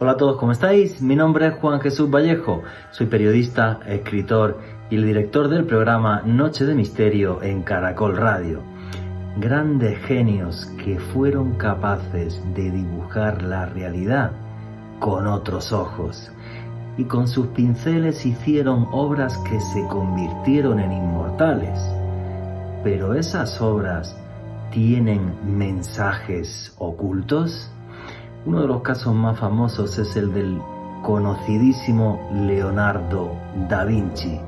Hola a todos, ¿cómo estáis? Mi nombre es Juan Jesús Vallejo, soy periodista, escritor y el director del programa Noche de Misterio en Caracol Radio. Grandes genios que fueron capaces de dibujar la realidad con otros ojos y con sus pinceles hicieron obras que se convirtieron en inmortales. Pero esas obras tienen mensajes ocultos. Uno de los casos más famosos es el del conocidísimo Leonardo da Vinci,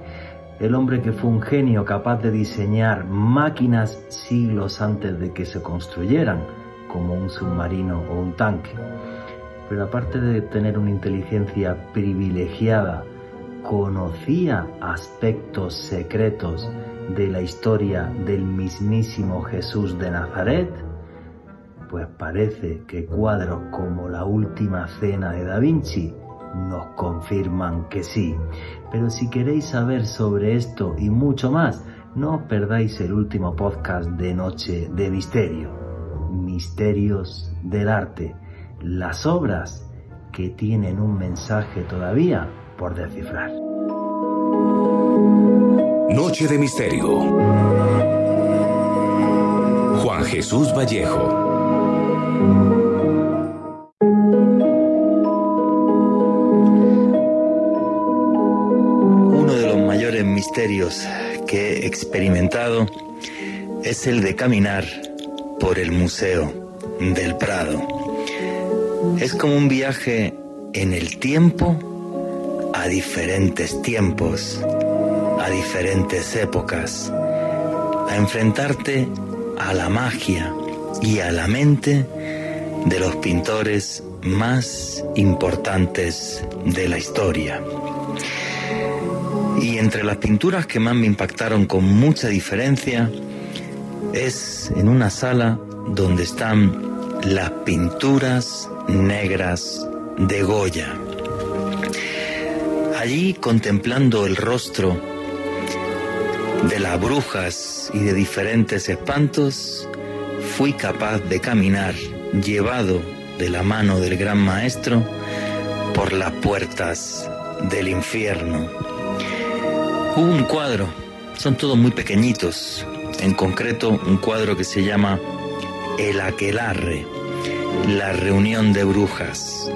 el hombre que fue un genio capaz de diseñar máquinas siglos antes de que se construyeran, como un submarino o un tanque pero aparte de tener una inteligencia privilegiada, conocía aspectos secretos de la historia del mismísimo Jesús de Nazaret? Pues parece que cuadros como la última cena de Da Vinci nos confirman que sí. Pero si queréis saber sobre esto y mucho más, no os perdáis el último podcast de Noche de Misterio, Misterios del Arte las obras que tienen un mensaje todavía por descifrar. Noche de Misterio. Juan Jesús Vallejo. Que he experimentado es el de caminar por el Museo del Prado. Es como un viaje en el tiempo a diferentes tiempos, a diferentes épocas, a enfrentarte a la magia y a la mente de los pintores más importantes de la historia. Y entre las pinturas que más me impactaron con mucha diferencia es en una sala donde están las pinturas negras de Goya. Allí contemplando el rostro de las brujas y de diferentes espantos, fui capaz de caminar llevado de la mano del gran maestro por las puertas del infierno. Un cuadro, son todos muy pequeñitos, en concreto un cuadro que se llama El Aquelarre la reunión de brujas,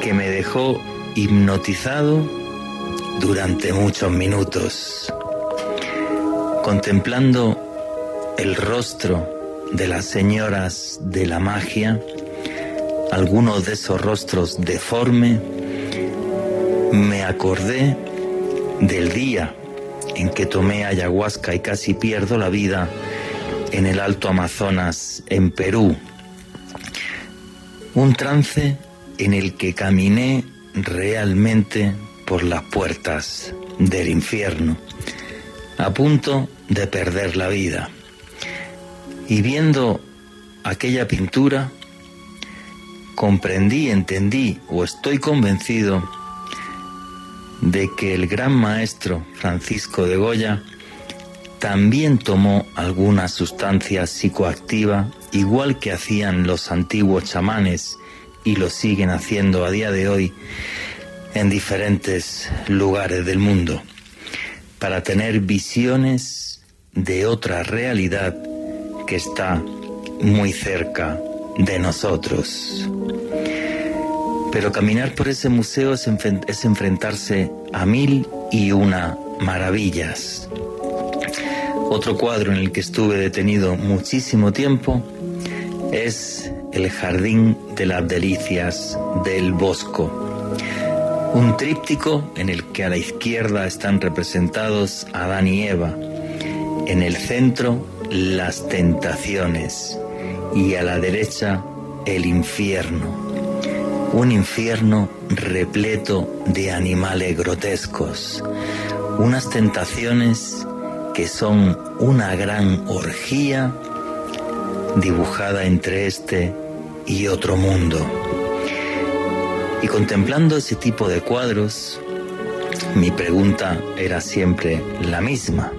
que me dejó hipnotizado durante muchos minutos, contemplando el rostro de las señoras de la magia, algunos de esos rostros deforme, me acordé del día en que tomé ayahuasca y casi pierdo la vida en el Alto Amazonas, en Perú, un trance en el que caminé realmente por las puertas del infierno, a punto de perder la vida. Y viendo aquella pintura, comprendí, entendí o estoy convencido de que el gran maestro Francisco de Goya también tomó alguna sustancia psicoactiva igual que hacían los antiguos chamanes y lo siguen haciendo a día de hoy en diferentes lugares del mundo, para tener visiones de otra realidad que está muy cerca de nosotros. Pero caminar por ese museo es, enfrentarse a mil y una maravillas. Otro cuadro en el que estuve detenido muchísimo tiempo es el Jardín de las Delicias del Bosco, un tríptico en el que a la izquierda están representados Adán y Eva, en el centro las tentaciones. Y a la derecha el infierno, un infierno repleto de animales grotescos, unas tentaciones que son una gran orgía dibujada entre este y otro mundo. Y contemplando ese tipo de cuadros, mi pregunta era siempre la misma.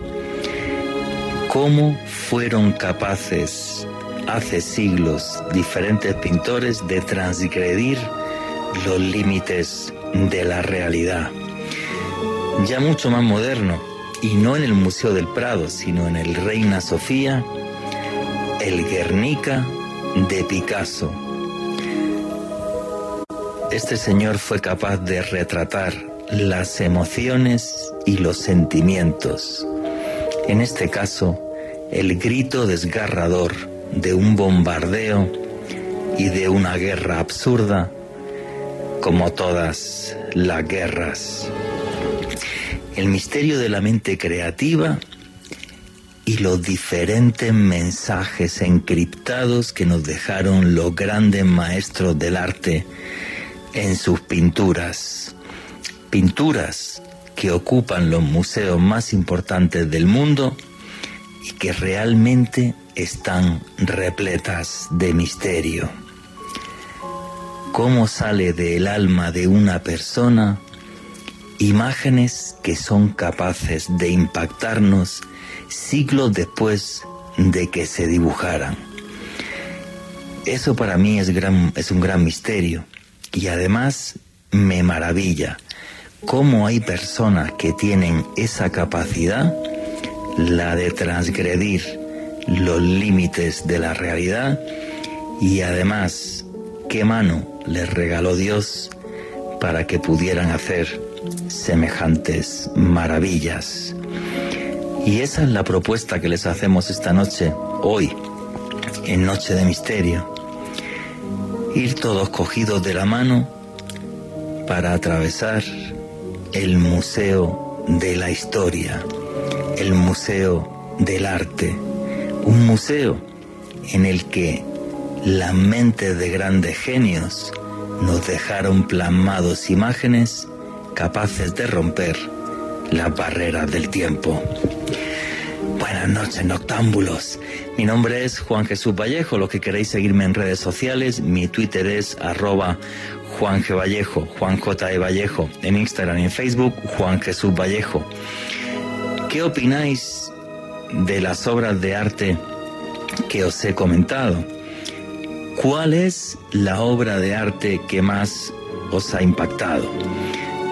¿Cómo fueron capaces hace siglos diferentes pintores de transgredir los límites de la realidad. Ya mucho más moderno, y no en el Museo del Prado, sino en el Reina Sofía, el Guernica de Picasso. Este señor fue capaz de retratar las emociones y los sentimientos. En este caso, el grito desgarrador de un bombardeo y de una guerra absurda como todas las guerras. El misterio de la mente creativa y los diferentes mensajes encriptados que nos dejaron los grandes maestros del arte en sus pinturas. Pinturas que ocupan los museos más importantes del mundo y que realmente están repletas de misterio. ¿Cómo sale del alma de una persona imágenes que son capaces de impactarnos siglos después de que se dibujaran. Eso para mí es, es un gran misterio y además me maravilla cómo hay personas que tienen esa capacidad, la de transgredir los límites de la realidad y además qué mano les regaló Dios para que pudieran hacer semejantes maravillas. Y esa es la propuesta que les hacemos esta noche, hoy, en Noche de Misterio. Ir todos cogidos de la mano para atravesar el Museo de la Historia, el Museo del Arte, un museo en el que la mente de grandes genios nos dejaron plasmados imágenes capaces de romper las barreras del tiempo. Buenas noches, noctámbulos. Mi nombre es Juan Jesús Vallejo. Los que queréis seguirme en redes sociales, mi Twitter es arroba Juan G. Vallejo, Juan J. E. Vallejo. En Instagram y en Facebook, Juan Jesús Vallejo. ¿Qué opináis de las obras de arte que os he comentado? ¿Cuál es la obra de arte que más os ha impactado?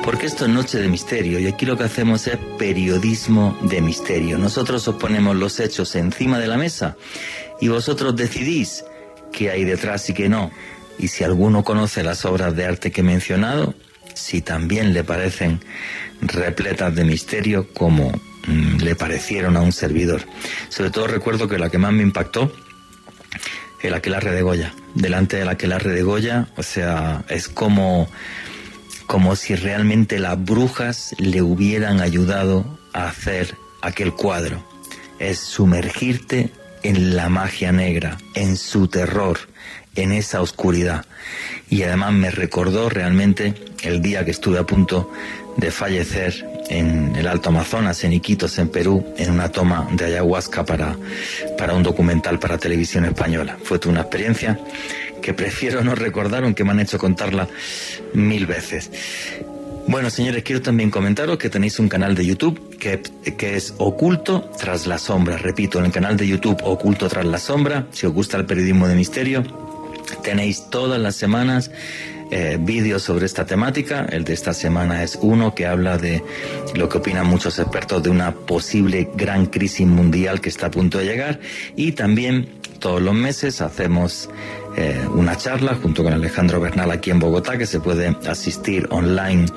porque esto es Noche de Misterio y aquí lo que hacemos es periodismo de misterio. Nosotros os ponemos los hechos encima de la mesa y vosotros decidís qué hay detrás y qué no. Y si alguno conoce las obras de arte que he mencionado, si también le parecen repletas de misterio como mm, le parecieron a un servidor. Sobre todo recuerdo que la que más me impactó el aquelarre de Goya. Delante del aquelarre de Goya, o sea, es como como si realmente las brujas le hubieran ayudado a hacer aquel cuadro. Es sumergirte en la magia negra, en su terror, en esa oscuridad. Y además me recordó realmente el día que estuve a punto de fallecer en el Alto Amazonas, en Iquitos, en Perú, en una toma de ayahuasca para, para un documental para televisión española. Fue una experiencia que prefiero no recordar, aunque me han hecho contarla mil veces. Bueno, señores, quiero también comentaros que tenéis un canal de YouTube que, que, es Oculto tras la sombra. Repito, en el canal de YouTube Oculto tras la sombra, si os gusta el periodismo de misterio, tenéis todas las semanas eh, vídeos sobre esta temática. El de esta semana es uno que habla de lo que opinan muchos expertos de una posible gran crisis mundial que está a punto de llegar. Y también todos los meses hacemos eh, una charla junto con Alejandro Bernal aquí en Bogotá que se puede asistir online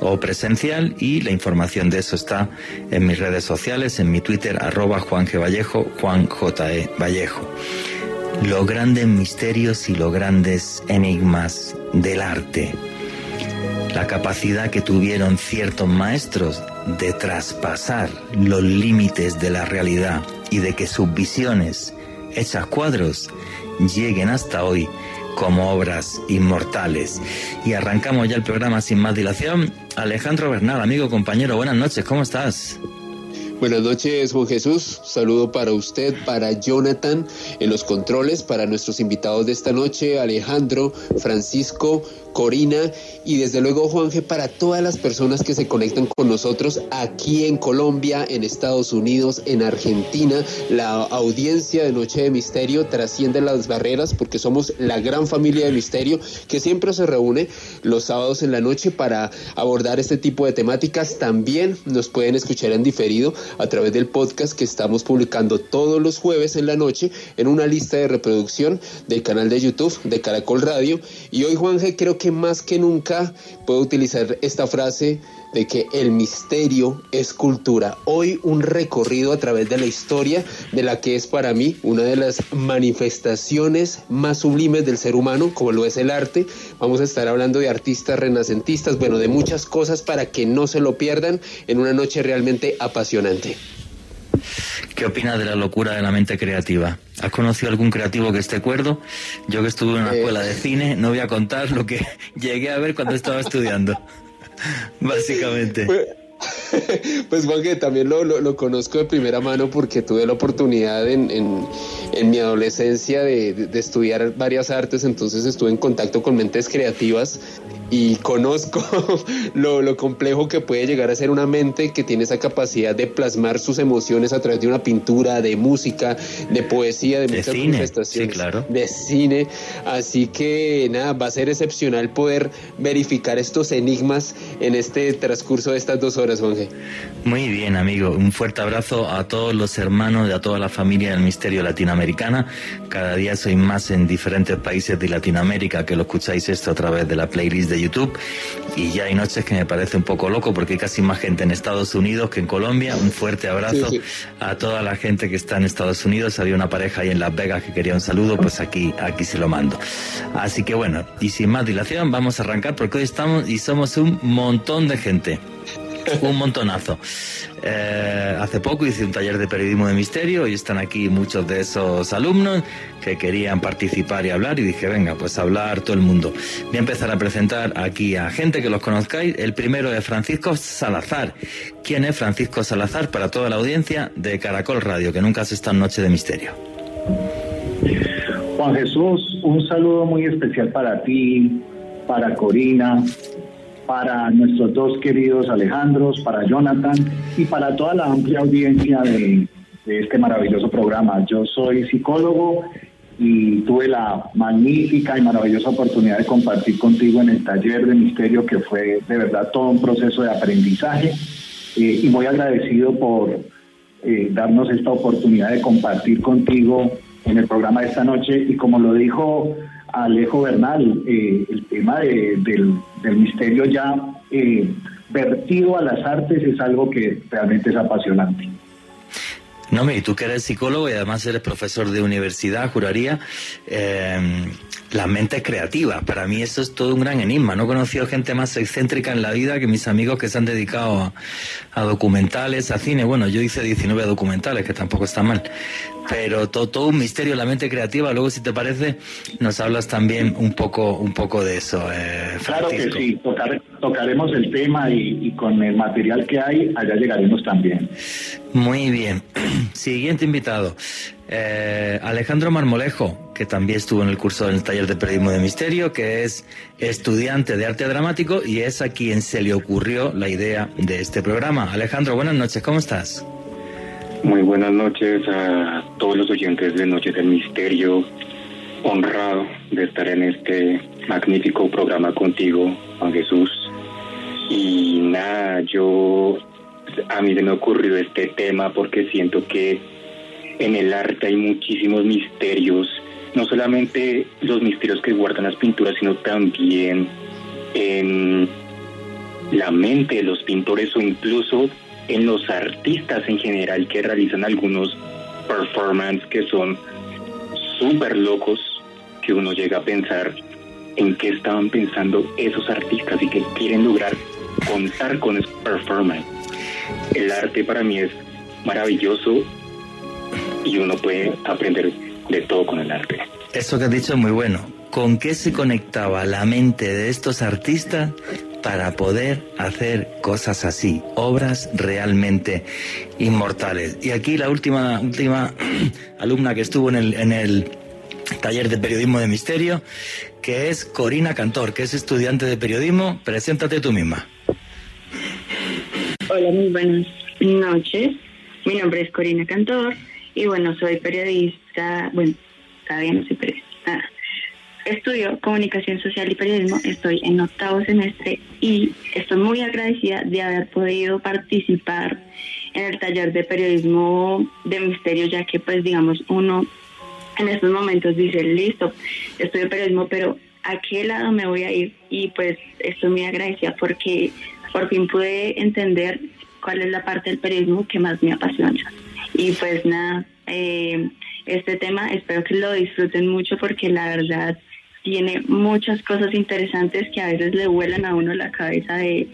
o presencial y la información de eso está en mis redes sociales, en mi Twitter arroba Juan G. Vallejo, Juan J. E. Vallejo. Los grandes misterios y los grandes enigmas del arte. La capacidad que tuvieron ciertos maestros de traspasar los límites de la realidad y de que sus visiones, hechas cuadros, lleguen hasta hoy como obras inmortales. Y arrancamos ya el programa sin más dilación. Alejandro Bernal, amigo, compañero, buenas noches, ¿cómo estás? Buenas noches, Juan Jesús. Saludo para usted, para Jonathan en los controles, para nuestros invitados de esta noche, Alejandro, Francisco, Corina y desde luego Juanje para todas las personas que se conectan con nosotros aquí en Colombia, en Estados Unidos, en Argentina. La audiencia de Noche de Misterio trasciende las barreras porque somos la gran familia de misterio que siempre se reúne los sábados en la noche para abordar este tipo de temáticas. También nos pueden escuchar en diferido a través del podcast que estamos publicando todos los jueves en la noche en una lista de reproducción del canal de YouTube de Caracol Radio. Y hoy Juanje creo que más que nunca puedo utilizar esta frase de que el misterio es cultura. Hoy un recorrido a través de la historia de la que es para mí una de las manifestaciones más sublimes del ser humano, como lo es el arte. Vamos a estar hablando de artistas renacentistas, bueno, de muchas cosas para que no se lo pierdan en una noche realmente apasionante. ¿Qué opinas de la locura de la mente creativa? ¿Has conocido algún creativo que esté cuerdo? Yo que estuve en una eh. escuela de cine, no voy a contar lo que llegué a ver cuando estaba estudiando. Básicamente. Pues, Juan, que también lo, lo, conozco de primera mano porque tuve la oportunidad en, en, mi adolescencia de, de, estudiar varias artes, entonces estuve en contacto con mentes creativas y conozco lo, lo, complejo que puede llegar a ser una mente que tiene esa capacidad de plasmar sus emociones a través de una pintura, de música, de poesía, de, muchas manifestaciones, claro. de cine. Así que nada, va a ser excepcional poder verificar estos enigmas en este transcurso de estas dos horas, Juanje. Muy bien, amigo. Un fuerte abrazo a todos los hermanos y a toda la familia del Misterio Latinoamericana. Cada día soy más en diferentes países de Latinoamérica que lo escucháis esto a través de la playlist de YouTube y ya hay noches que me parece un poco loco porque hay casi más gente en Estados Unidos que en Colombia. Un fuerte abrazo a toda la gente que está en Estados Unidos. Había una pareja ahí en Las Vegas que quería un saludo, pues aquí, aquí se lo mando. Así que bueno, y sin más dilación, vamos a arrancar porque hoy estamos y somos un montón de gente. un montonazo. Eh, hace poco hice un taller de periodismo de misterio y están aquí muchos de esos alumnos que querían participar y hablar y dije, venga, pues hablar todo el mundo. Voy a empezar a presentar aquí a gente que los conozcáis. El primero es Francisco Salazar. ¿Quién es Francisco Salazar para toda la audiencia de Caracol Radio, que nunca se está en Noche de Misterio? Juan Jesús, un saludo muy especial para ti, para Corina, para nuestros dos queridos Alejandros, para Jonathan y para toda la amplia audiencia de, este maravilloso programa. Yo soy psicólogo y tuve la magnífica y maravillosa oportunidad de compartir contigo en el taller de misterio que fue de verdad todo un proceso de aprendizaje eh, y muy agradecido por eh, darnos esta oportunidad de compartir contigo en el programa de esta noche y como lo dijo Alejo Bernal, eh, el tema del, misterio ya eh, vertido a las artes es algo que realmente es apasionante. No, y tú que eres psicólogo y además eres profesor de universidad, juraría, eh, la mente creativa. Para mí eso es todo un gran enigma. No he conocido gente más excéntrica en la vida que mis amigos que se han dedicado a, documentales, a cine. Bueno, yo hice 19 documentales, que tampoco está mal. Pero todo, todo, un misterio, la mente creativa. Luego, si te parece, nos hablas también un poco, un poco de eso. Eh, claro que sí, tocaremos el tema y, y con el material que hay, allá llegaremos también. Muy bien. Siguiente invitado. Eh, Alejandro Marmolejo, que también estuvo en el curso del taller de periodismo de misterio, que es estudiante de arte dramático y es a quien se le ocurrió la idea de este programa. Alejandro, buenas noches, ¿cómo estás? Muy buenas noches a todos los oyentes de Noches del Misterio. Honrado de estar en este magnífico programa contigo, Juan Jesús. Y nada, yo a mí se me ocurrió este tema porque siento que en el arte hay muchísimos misterios, no solamente los misterios que guardan las pinturas, sino también en la mente de los pintores o incluso en los artistas en general que realizan algunos performances que son súper locos, que uno llega a pensar en qué estaban pensando esos artistas y que quieren lograr contar con esos performance. El arte para mí es maravilloso y uno puede aprender de todo con el arte. Eso que has dicho es muy bueno. ¿Con qué se conectaba la mente de estos artistas para poder hacer cosas así, obras realmente inmortales? Y aquí la última, última alumna que estuvo en el, en el taller de periodismo de misterio, que es Corina Cantor, que es estudiante de periodismo. Preséntate tú misma. Hola, muy buenas noches. Mi nombre es Corina Cantor y bueno, soy periodista, bueno, todavía no soy periodista. Estudio comunicación social y periodismo, estoy en octavo semestre y estoy muy agradecida de haber podido participar en el taller de periodismo de misterio, ya que pues digamos uno en estos momentos dice, listo, estudio periodismo, pero ¿a qué lado me voy a ir? Y pues estoy muy agradecida porque por fin pude entender cuál es la parte del periodismo que más me apasiona. Y pues nada, eh, este tema espero que lo disfruten mucho porque la verdad tiene muchas cosas interesantes que a veces le vuelan a uno la cabeza de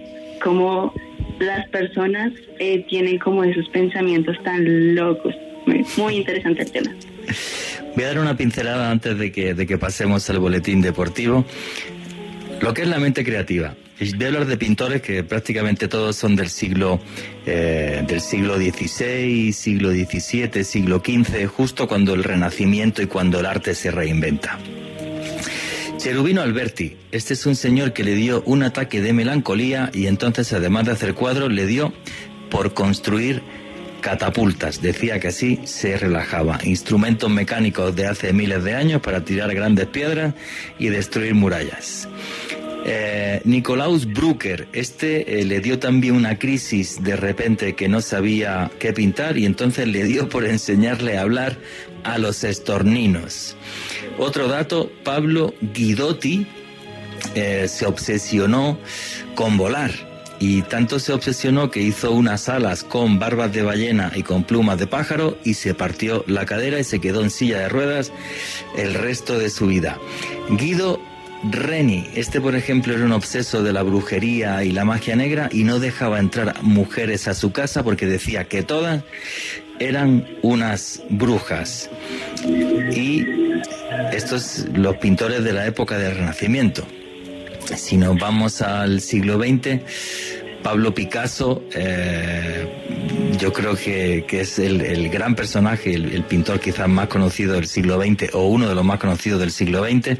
cómo las personas eh, tienen como esos pensamientos tan locos. Muy interesante el tema. Voy a dar una pincelada antes de que, de que pasemos al boletín deportivo. Lo que es la mente creativa. Voy a hablar de pintores que prácticamente todos son del siglo, eh, del siglo XVI, siglo XVII, siglo XV, justo cuando el Renacimiento y cuando el arte se reinventa. Cherubino Alberti, este es un señor que le dio un ataque de melancolía y entonces además de hacer cuadros le dio por construir catapultas. Decía que así se relajaba. Instrumentos mecánicos de hace miles de años para tirar grandes piedras y destruir murallas. Eh, Nicolaus Brucker, este eh, le dio también una crisis de repente que no sabía qué pintar y entonces le dio por enseñarle a hablar a los estorninos. Otro dato, Pablo Guidotti eh, se obsesionó con volar y tanto se obsesionó que hizo unas alas con barbas de ballena y con plumas de pájaro y se partió la cadera y se quedó en silla de ruedas el resto de su vida. Guido Reni, este por ejemplo era un obseso de la brujería y la magia negra y no dejaba entrar mujeres a su casa porque decía que todas eran unas brujas. Y estos los pintores de la época del Renacimiento. Si nos vamos al siglo XX, Pablo Picasso, eh, yo creo que, es el, gran personaje, el, pintor quizás más conocido del siglo XX o uno de los más conocidos del siglo XX.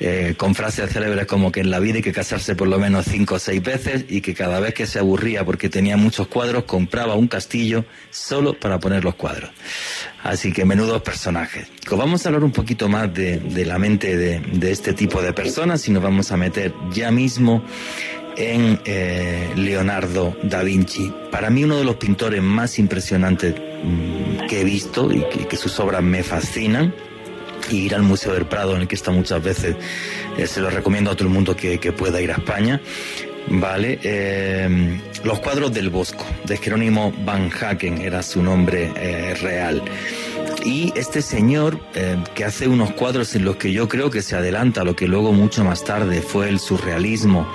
Eh, con frases célebres como que en la vida hay que casarse por lo menos cinco o seis veces y que cada vez que se aburría porque tenía muchos cuadros compraba un castillo solo para poner los cuadros. Así que menudos personajes. vamos a hablar un poquito más de, la mente de, este tipo de personas y nos vamos a meter ya mismo en eh, Leonardo da Vinci. Para mí uno de los pintores más impresionantes mm, que he visto y que sus obras me fascinan y ir al Museo del Prado, en el que está muchas veces. Eh, se lo recomiendo a todo el mundo que, pueda ir a España. Vale, eh, los cuadros del Bosco, de Jerónimo Van Haken, era su nombre eh, real. Y este señor que hace unos cuadros en los que yo creo que se adelanta lo que luego mucho más tarde fue el surrealismo,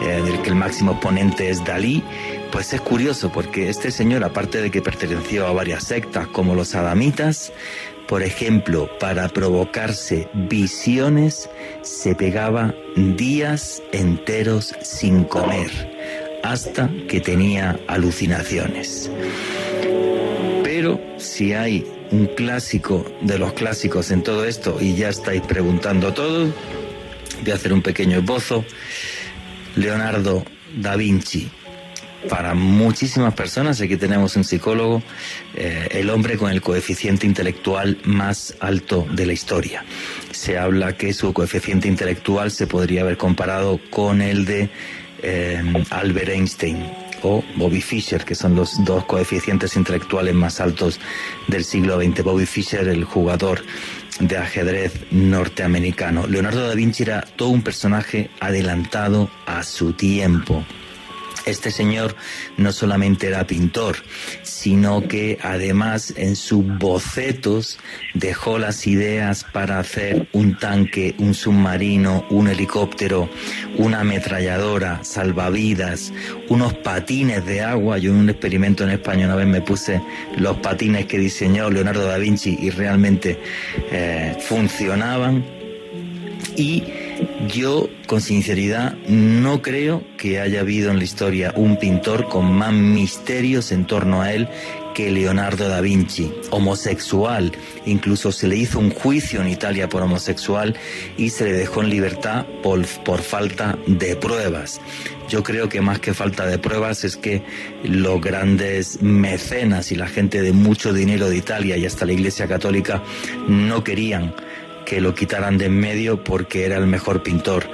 del que el máximo exponente es Dalí, pues es curioso porque este señor, aparte de que perteneció a varias sectas como los adamitas, por ejemplo, para provocarse visiones, se pegaba días enteros sin comer, hasta que tenía alucinaciones. Pero si hay un clásico de los clásicos en todo esto, y ya estáis preguntando todo, voy a hacer un pequeño esbozo. Leonardo da Vinci, para muchísimas personas, aquí tenemos un psicólogo, eh, el hombre con el coeficiente intelectual más alto de la historia. Se habla que su coeficiente intelectual se podría haber comparado con el de eh, Albert Einstein o Bobby Fischer, que son los dos coeficientes intelectuales más altos del siglo XX. Bobby Fischer, el jugador de ajedrez norteamericano. Leonardo da Vinci era todo un personaje adelantado a su tiempo. Este señor no solamente era pintor, sino que además en sus bocetos dejó las ideas para hacer un tanque, un submarino, un helicóptero, una ametralladora, salvavidas, unos patines de agua. Yo en un experimento en España una vez me puse los patines que diseñó Leonardo da Vinci y realmente eh, funcionaban. Y Yo, con sinceridad, no creo que haya habido en la historia un pintor con más misterios en torno a él que Leonardo da Vinci, homosexual. Incluso se le hizo un juicio en Italia por homosexual y se le dejó en libertad por, falta de pruebas. Yo creo que más que falta de pruebas es que los grandes mecenas y la gente de mucho dinero de Italia y hasta la Iglesia Católica no querían que lo quitaran de en medio porque era el mejor pintor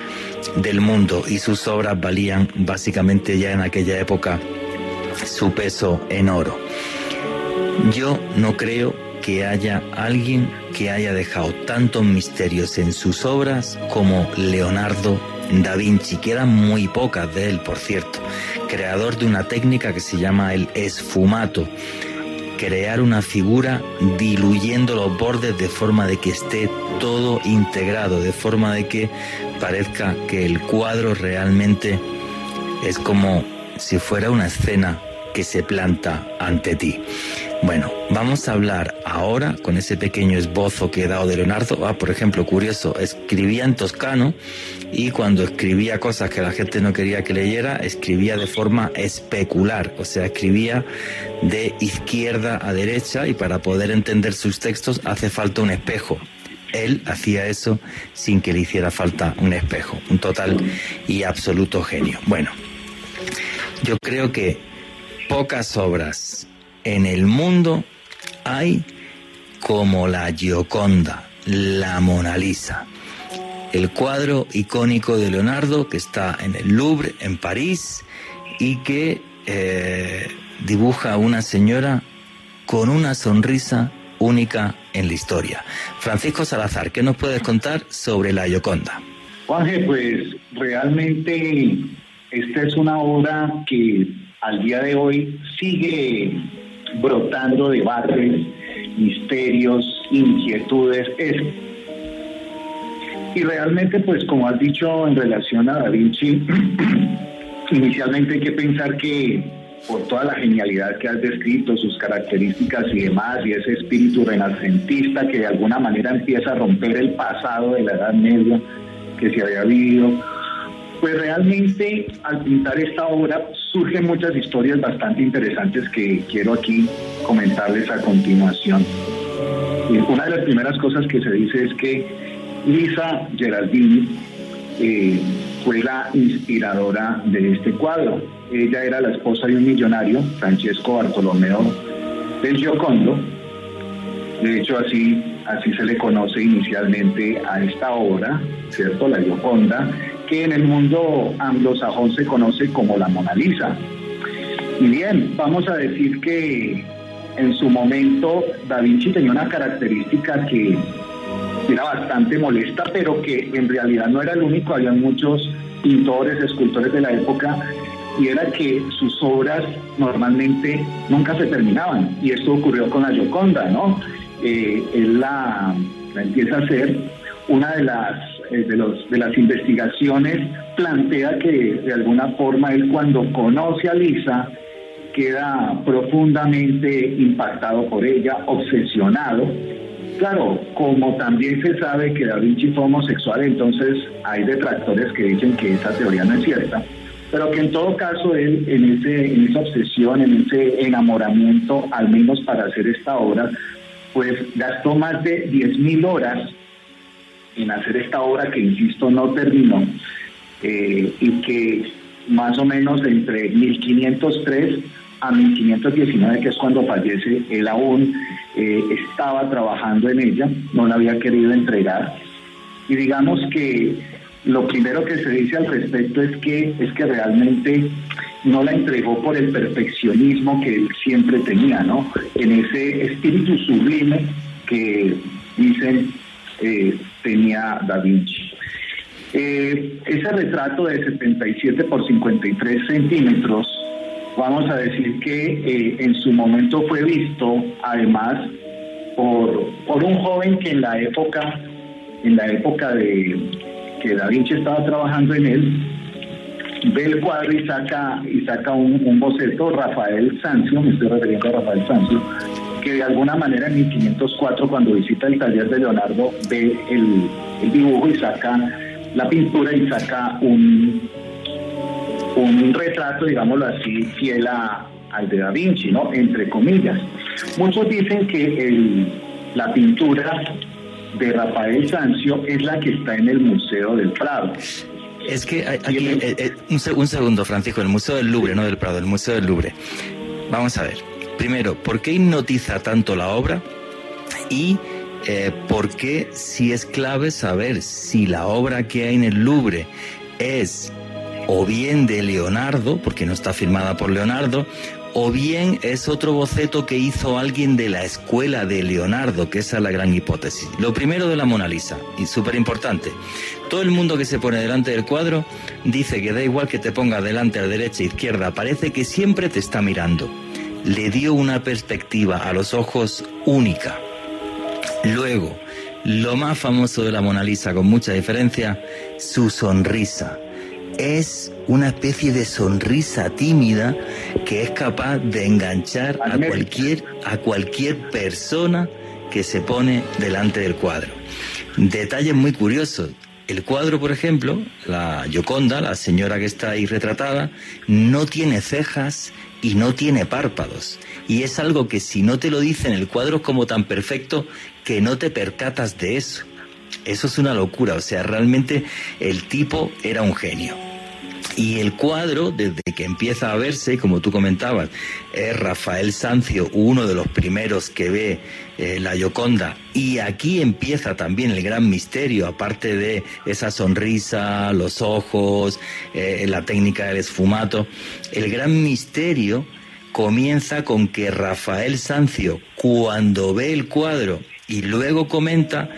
del mundo y sus obras valían básicamente ya en aquella época su peso en oro. Yo no creo que haya alguien que haya dejado tantos misterios en sus obras como Leonardo da Vinci, que muy pocas de él, por cierto, creador de una técnica que se llama el esfumato, crear una figura diluyendo los bordes de forma de que esté todo integrado, de forma de que parezca que el cuadro realmente es como si fuera una escena que se planta ante ti. Bueno, vamos a hablar ahora con ese pequeño esbozo que he dado de Leonardo. Ah, por ejemplo, curioso, escribía en toscano y cuando escribía cosas que la gente no quería que leyera, escribía de forma especular, o sea, escribía de izquierda a derecha y para poder entender sus textos hace falta un espejo. Él hacía eso sin que le hiciera falta un espejo, un total y absoluto genio. Bueno, yo creo que pocas obras en el mundo hay como la Gioconda, la Mona Lisa, el cuadro icónico de Leonardo que está en el Louvre, en París, y que eh, dibuja a una señora con una sonrisa única en la historia. Francisco Salazar, ¿qué nos puedes contar sobre la Gioconda? Juanje, pues realmente esta es una obra que al día de hoy sigue brotando debates, misterios, inquietudes. Y realmente, pues como has dicho en relación a Da Vinci, inicialmente hay que pensar que por toda la genialidad que has descrito, sus características y demás, y ese espíritu renacentista que de alguna manera empieza a romper el pasado de la Edad Media que se había vivido, pues realmente al pintar esta obra surgen muchas historias bastante interesantes que quiero aquí comentarles a continuación. Y una de las primeras cosas que se dice es que Lisa Geraldini eh, fue la inspiradora de este cuadro. Ella era la esposa de un millonario, Francesco Bartolomeo del Giocondo. De hecho, así, así se le conoce inicialmente a esta obra, ¿cierto? La Gioconda que en el mundo anglosajón se conoce como la Mona Lisa. Y bien, vamos a decir que en su momento Da Vinci tenía una característica que era bastante molesta, pero que en realidad no era el único, había muchos pintores, escultores de la época, y era que sus obras normalmente nunca se terminaban. Y esto ocurrió con la Gioconda, ¿no? Eh, él la, empieza a hacer una de las eh, de, los, de las investigaciones plantea que de alguna forma él cuando conoce a Lisa queda profundamente impactado por ella, obsesionado. Claro, como también se sabe que Da Vinci fue homosexual, entonces hay detractores que dicen que esa teoría no es cierta, pero que en todo caso él en, ese, en esa obsesión, en ese enamoramiento, al menos para hacer esta obra, pues gastó más de 10.000 horas en hacer esta obra que, insisto, no terminó eh, y que más o menos entre 1503 a 1519, que es cuando fallece, él aún eh, estaba trabajando en ella, no la había querido entregar. Y digamos que lo primero que se dice al respecto es que, es que realmente no la entregó por el perfeccionismo que él siempre tenía, ¿no? En ese espíritu sublime que dicen eh, tenía Da Vinci. Eh, ese retrato de 77 por 53 centímetros, vamos a decir que eh, en su momento fue visto, además, por, por un joven que en la época, en la época de que Da Vinci estaba trabajando en él, ve el cuadro y saca, y saca un, boceto, Rafael Sancio, me estoy refiriendo a Rafael Sancio, que de alguna manera en 1504, cuando visita el taller de Leonardo, ve el, dibujo y saca la pintura y saca un, un retrato, digámoslo así, fiel a, al de Da Vinci, ¿no? Entre comillas. Muchos dicen que la pintura de Rafael Sancio es la que está en el Museo del Prado. Es que aquí, eh, eh, un, segundo, Francisco, el Museo del Louvre, no del Prado, el Museo del Louvre. Vamos a ver. Primero, ¿por qué hipnotiza tanto la obra? Y eh, por qué si es clave saber si la obra que hay en el Louvre es o bien de Leonardo, porque no está firmada por Leonardo, o bien es otro boceto que hizo alguien de la escuela de Leonardo, que esa es la gran hipótesis. Lo primero de la Mona Lisa, y súper importante, todo el mundo que se pone delante del cuadro dice que da igual que te ponga delante, a derecha, izquierda, parece que siempre te está mirando. Le dio una perspectiva a los ojos única. Luego, lo más famoso de la Mona Lisa, con mucha diferencia, su sonrisa es una especie de sonrisa tímida que es capaz de enganchar a cualquier, a cualquier persona que se pone delante del cuadro. Detalles muy curiosos. El cuadro, por ejemplo, la Gioconda, la señora que está ahí retratada, no tiene cejas y no tiene párpados. Y es algo que si no te lo dicen, el cuadro es como tan perfecto que no te percatas de eso. Eso es una locura, o sea, realmente el tipo era un genio. Y el cuadro, desde que empieza a verse, como tú comentabas, es Rafael Sancio, uno de los primeros que ve eh, la Gioconda. Y aquí empieza también el gran misterio, aparte de esa sonrisa, los ojos, eh, la técnica del esfumato. El gran misterio comienza con que Rafael Sancio, cuando ve el cuadro y luego comenta,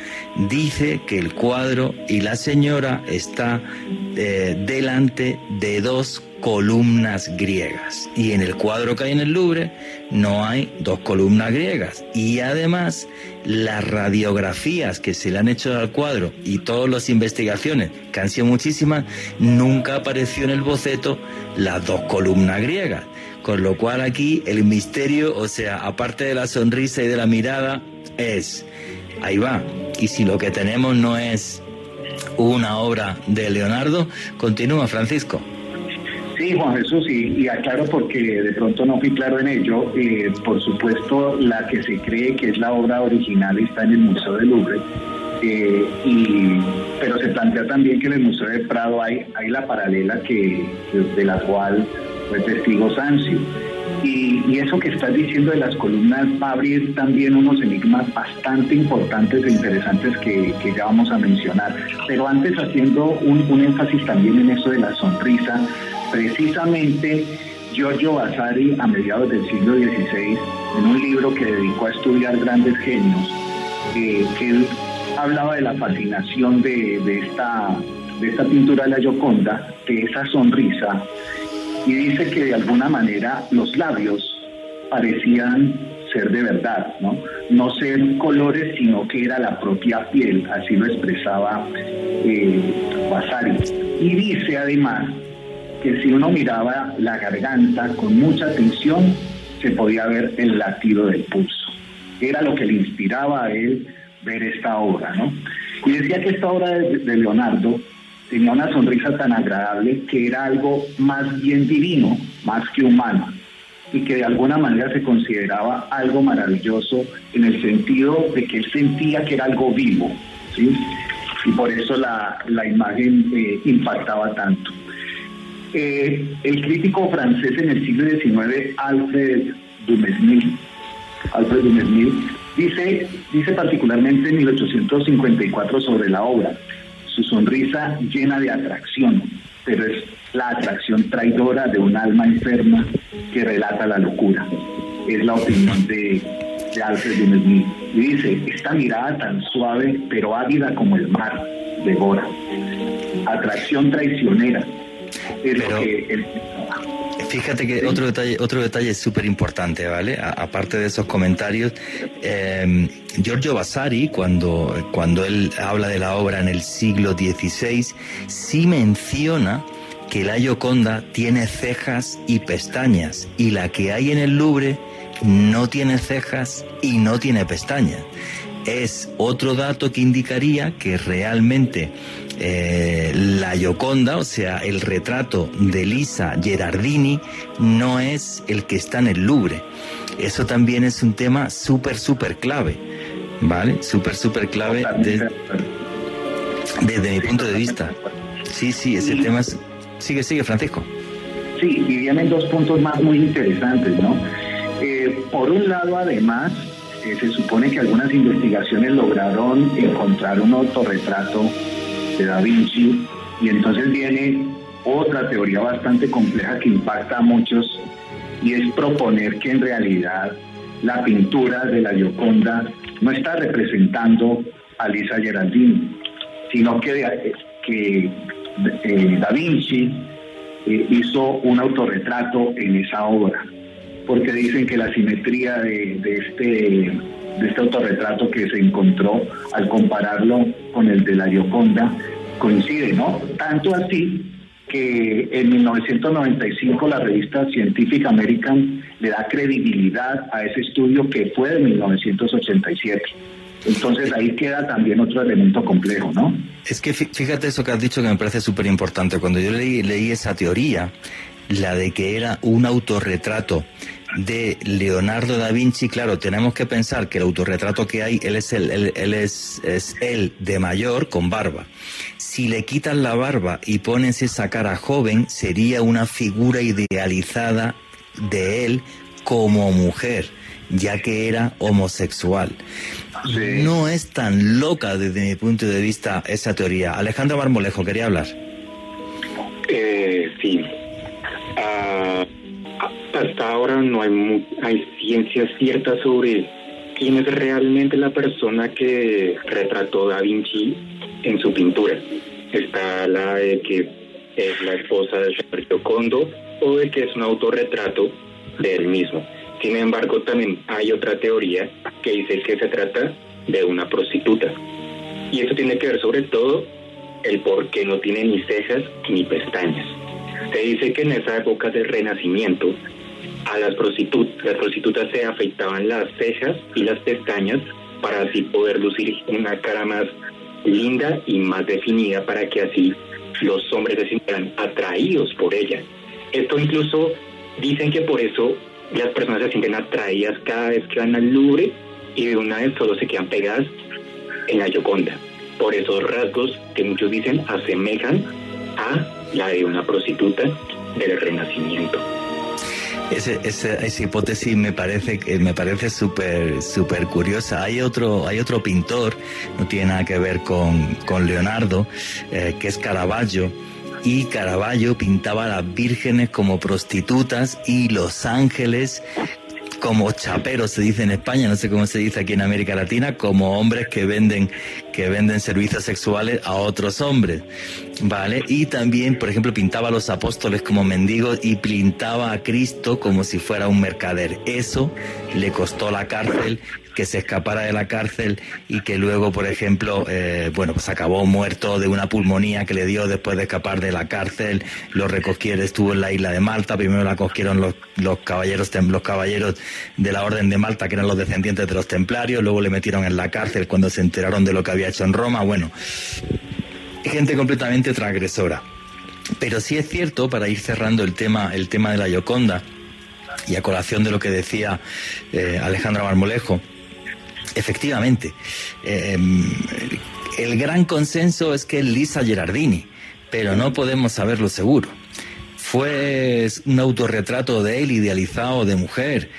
dice que el cuadro y la señora está eh, delante de dos columnas griegas. Y en el cuadro que hay en el Louvre no hay dos columnas griegas. Y además las radiografías que se le han hecho al cuadro y todas las investigaciones, que han sido muchísimas, nunca apareció en el boceto las dos columnas griegas. Con lo cual aquí el misterio, o sea, aparte de la sonrisa y de la mirada, es, ahí va, y si lo que tenemos no es una obra de Leonardo, continúa Francisco. Sí, Juan Jesús, y, aclaro porque de pronto no fui claro en ello. Eh, por supuesto, la que se cree que es la obra original está en el Museo del Louvre, eh, y, pero se plantea también que en el Museo de Prado hay, hay la paralela que, de la cual fue testigo Sancio. Y, eso que estás diciendo de las columnas Fabri es también unos enigmas bastante importantes e interesantes que, ya vamos a mencionar. Pero antes haciendo un, énfasis también en eso de la sonrisa, precisamente Giorgio Vasari a mediados del siglo XVI, en un libro que dedicó a estudiar grandes genios, eh, que él hablaba de la fascinación de, de, esta, de esta pintura de la Gioconda, de esa sonrisa y dice que de alguna manera los labios parecían ser de verdad, ¿no? No ser colores, sino que era la propia piel, así lo expresaba eh, Vasari. Y dice además que si uno miraba la garganta con mucha atención, se podía ver el latido del pulso. Era lo que le inspiraba a él ver esta obra, ¿no? Y decía que esta obra de Leonardo tenía una sonrisa tan agradable que era algo más bien divino, más que humano, y que de alguna manera se consideraba algo maravilloso en el sentido de que él sentía que era algo vivo, ¿sí? y por eso la, imagen eh, impactaba tanto. Eh, el crítico francés en el siglo XIX, Alfred Dumesnil, Alfred Dumesnil dice, dice particularmente en 1854 sobre la obra, su sonrisa llena de atracción, pero es la atracción traidora de un alma enferma que relata la locura. Es la opinión de, de Alfred Smith. Y dice, esta mirada tan suave pero ávida como el mar, devora. Atracción traicionera. Es lo que él Fíjate que otro detalle, otro detalle súper importante, ¿vale? aparte de esos comentarios, eh, Giorgio Vasari, cuando, cuando él habla de la obra en el siglo XVI, sí menciona que la Gioconda tiene cejas y pestañas y la que hay en el Louvre no tiene cejas y no tiene pestañas. Es otro dato que indicaría que realmente eh, la Gioconda, o sea, el retrato de Lisa Gerardini, no es el que está en el Louvre. Eso también es un tema súper, súper clave, ¿vale? Súper, súper clave desde, mi punto de vista. Sí, sí, ese tema es... Sigue, sigue, Francisco. Sí, y vienen dos puntos más muy interesantes, ¿no? Eh, por un lado, además, eh, se supone que algunas investigaciones lograron encontrar un autorretrato de Da Vinci y entonces viene otra teoría bastante compleja que impacta a muchos y es proponer que en realidad la pintura de la Gioconda no está representando a Lisa Geraldini, sino que, eh, Da Vinci eh, hizo un autorretrato en esa obra, porque dicen que la simetría de, este, de este autorretrato que se encontró al compararlo con el de la Gioconda coincide, ¿no? Tanto así que en 1995 la revista Scientific American le da credibilidad a ese estudio que fue de 1987. Entonces ahí queda también otro elemento complejo, ¿no? Es que fíjate eso que has dicho que me parece súper importante. Cuando yo leí, leí esa teoría, la de que era un autorretrato de Leonardo da Vinci, claro, tenemos que pensar que el autorretrato que hay, él es el, él, es, es él de mayor con barba. Si le quitan la barba y pones esa cara joven, sería una figura idealizada de él como mujer, ya que era homosexual. No es tan loca desde mi punto de vista esa teoría. Alejandro Marmolejo, quería hablar. Eh, sí. Ah, hasta ahora no hay, hay ciencia cierta sobre quién es realmente la persona que retrató Da Vinci en su pintura. Está la de que es la esposa de Sergio Condo o de que es un autorretrato de él mismo. Sin embargo, también hay otra teoría que dice que se trata de una prostituta. Y eso tiene que ver sobre todo el por qué no tiene ni cejas ni pestañas. Se dice que en esa época del Renacimiento a las prostitutas, las prostitutas se afeitaban las cejas y las pestañas para así poder lucir una cara más linda y más definida para que así los hombres se sintieran atraídos por ella. Esto incluso dicen que por eso las personas se sienten atraídas cada vez que van al Louvre y de una vez solo se quedan pegadas en la Yoconda. Por esos rasgos que muchos dicen asemejan a la de una prostituta del Renacimiento. esa hipótesis me parece me parece súper súper curiosa. Hay otro hay otro pintor, no tiene nada que ver con, con Leonardo, eh, que es Caravaggio y Caravaggio pintaba a las vírgenes como prostitutas y los ángeles como chaperos se dice en España, no sé cómo se dice aquí en América Latina, como hombres que venden que venden servicios sexuales a otros hombres, ¿vale? Y también, por ejemplo, pintaba a los apóstoles como mendigos y pintaba a Cristo como si fuera un mercader. Eso le costó la cárcel que se escapara de la cárcel y que luego, por ejemplo, eh, bueno, pues acabó muerto de una pulmonía que le dio después de escapar de la cárcel. Lo recogieron, estuvo en la isla de Malta, primero la cogieron los, caballeros, los caballeros de la Orden de Malta, que eran los descendientes de los templarios, luego le metieron en la cárcel cuando se enteraron de lo que había hecho en Roma. Bueno, gente completamente transgresora. Pero sí es cierto, para ir cerrando el tema, el tema de la Yoconda, y a colación de lo que decía eh, Alejandro Marmolejo, Efectivamente. Eh, el gran consenso es que es Lisa Gerardini, pero no podemos saberlo seguro. Fue un autorretrato de él idealizado de mujer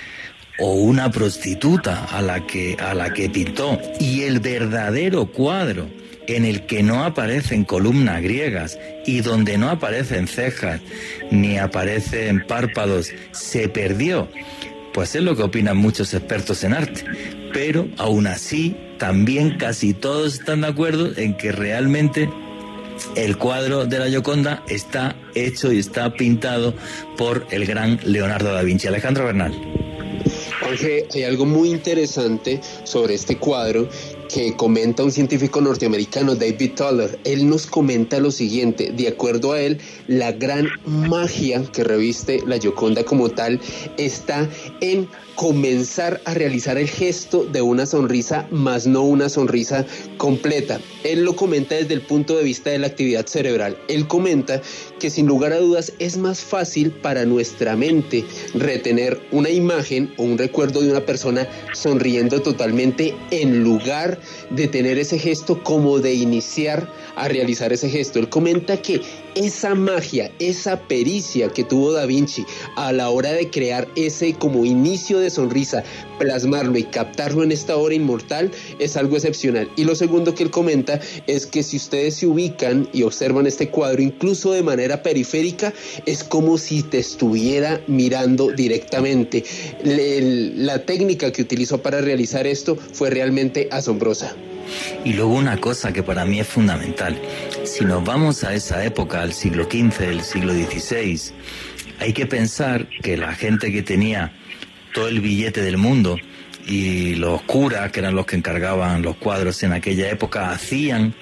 o una prostituta a la que a la que pintó y el verdadero cuadro en el que no aparecen columnas griegas y donde no aparecen cejas ni aparecen párpados se perdió pues es lo que opinan muchos expertos en arte. Pero aún así, también casi todos están de acuerdo en que realmente el cuadro de la Gioconda está hecho y está pintado por el gran Leonardo da Vinci. Alejandro Bernal. Jorge, hay algo muy interesante sobre este cuadro que comenta un científico norteamericano, David Toller. Él nos comenta lo siguiente, de acuerdo a él, la gran magia que reviste la Gioconda como tal está en comenzar a realizar el gesto de una sonrisa, más no una sonrisa completa. Él lo comenta desde el punto de vista de la actividad cerebral. Él comenta que sin lugar a dudas es más fácil para nuestra mente retener una imagen o un recuerdo de una persona sonriendo totalmente en lugar de tener ese gesto como de iniciar a realizar ese gesto. Él comenta que esa magia, esa pericia que tuvo Da Vinci a la hora de crear ese como inicio de sonrisa, plasmarlo y captarlo en esta hora inmortal es algo excepcional. Y lo segundo que él comenta es que si ustedes se ubican y observan este cuadro incluso de manera periférica, es como si te estuviera mirando directamente. La técnica que utilizó para realizar esto fue realmente asombrosa. Y luego una cosa que para mí es fundamental. Si nos vamos a esa época, al siglo XV, el siglo XVI, hay que pensar que la gente que tenía todo el billete del mundo y los curas, que eran los que encargaban los cuadros en aquella época, hacían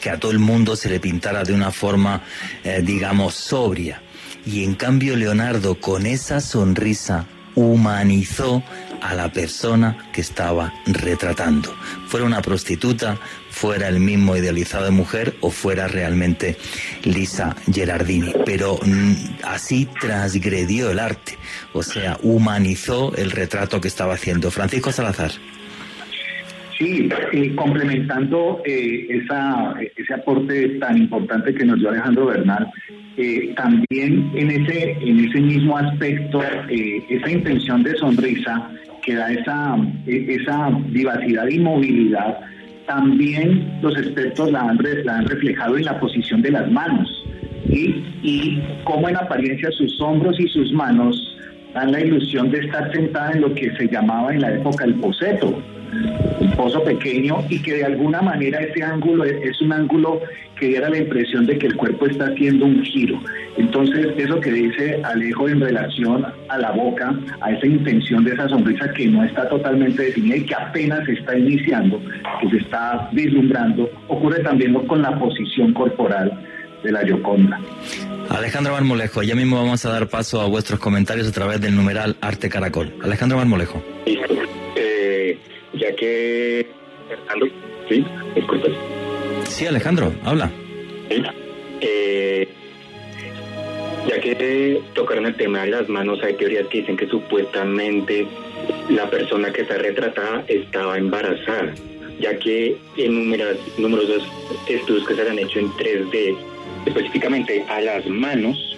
que a todo el mundo se le pintara de una forma, eh, digamos, sobria. Y en cambio Leonardo, con esa sonrisa, humanizó a la persona que estaba retratando. Fuera una prostituta, fuera el mismo idealizado de mujer o fuera realmente Lisa Gerardini. Pero mm, así transgredió el arte, o sea, humanizó el retrato que estaba haciendo. Francisco Salazar. Sí, complementando eh, ese aporte tan importante que nos dio Alejandro Bernal, eh, también en ese, en ese mismo aspecto, eh, esa intención de sonrisa que da esa, esa vivacidad y movilidad, también los expertos la han, la han reflejado en la posición de las manos y, y cómo en apariencia sus hombros y sus manos dan la ilusión de estar sentada en lo que se llamaba en la época el poseto un pozo pequeño y que de alguna manera ese ángulo es, un ángulo que diera la impresión de que el cuerpo está haciendo un giro. Entonces, eso que dice Alejo en relación a la boca, a esa intención de esa sonrisa que no está totalmente definida y que apenas se está iniciando, que se está vislumbrando, ocurre también con la posición corporal de la Yoconda. Alejandro Marmolejo, ya mismo vamos a dar paso a vuestros comentarios a través del numeral Arte Caracol. Alejandro Marmolejo ya que Alejandro, ¿sí? ¿Me Sí, Alejandro, habla. Eh, ya que tocaron el tema de las manos, hay teorías que dicen que supuestamente la persona que está retratada estaba embarazada, ya que en numerosos estudios que se han hecho en 3D, específicamente a las manos,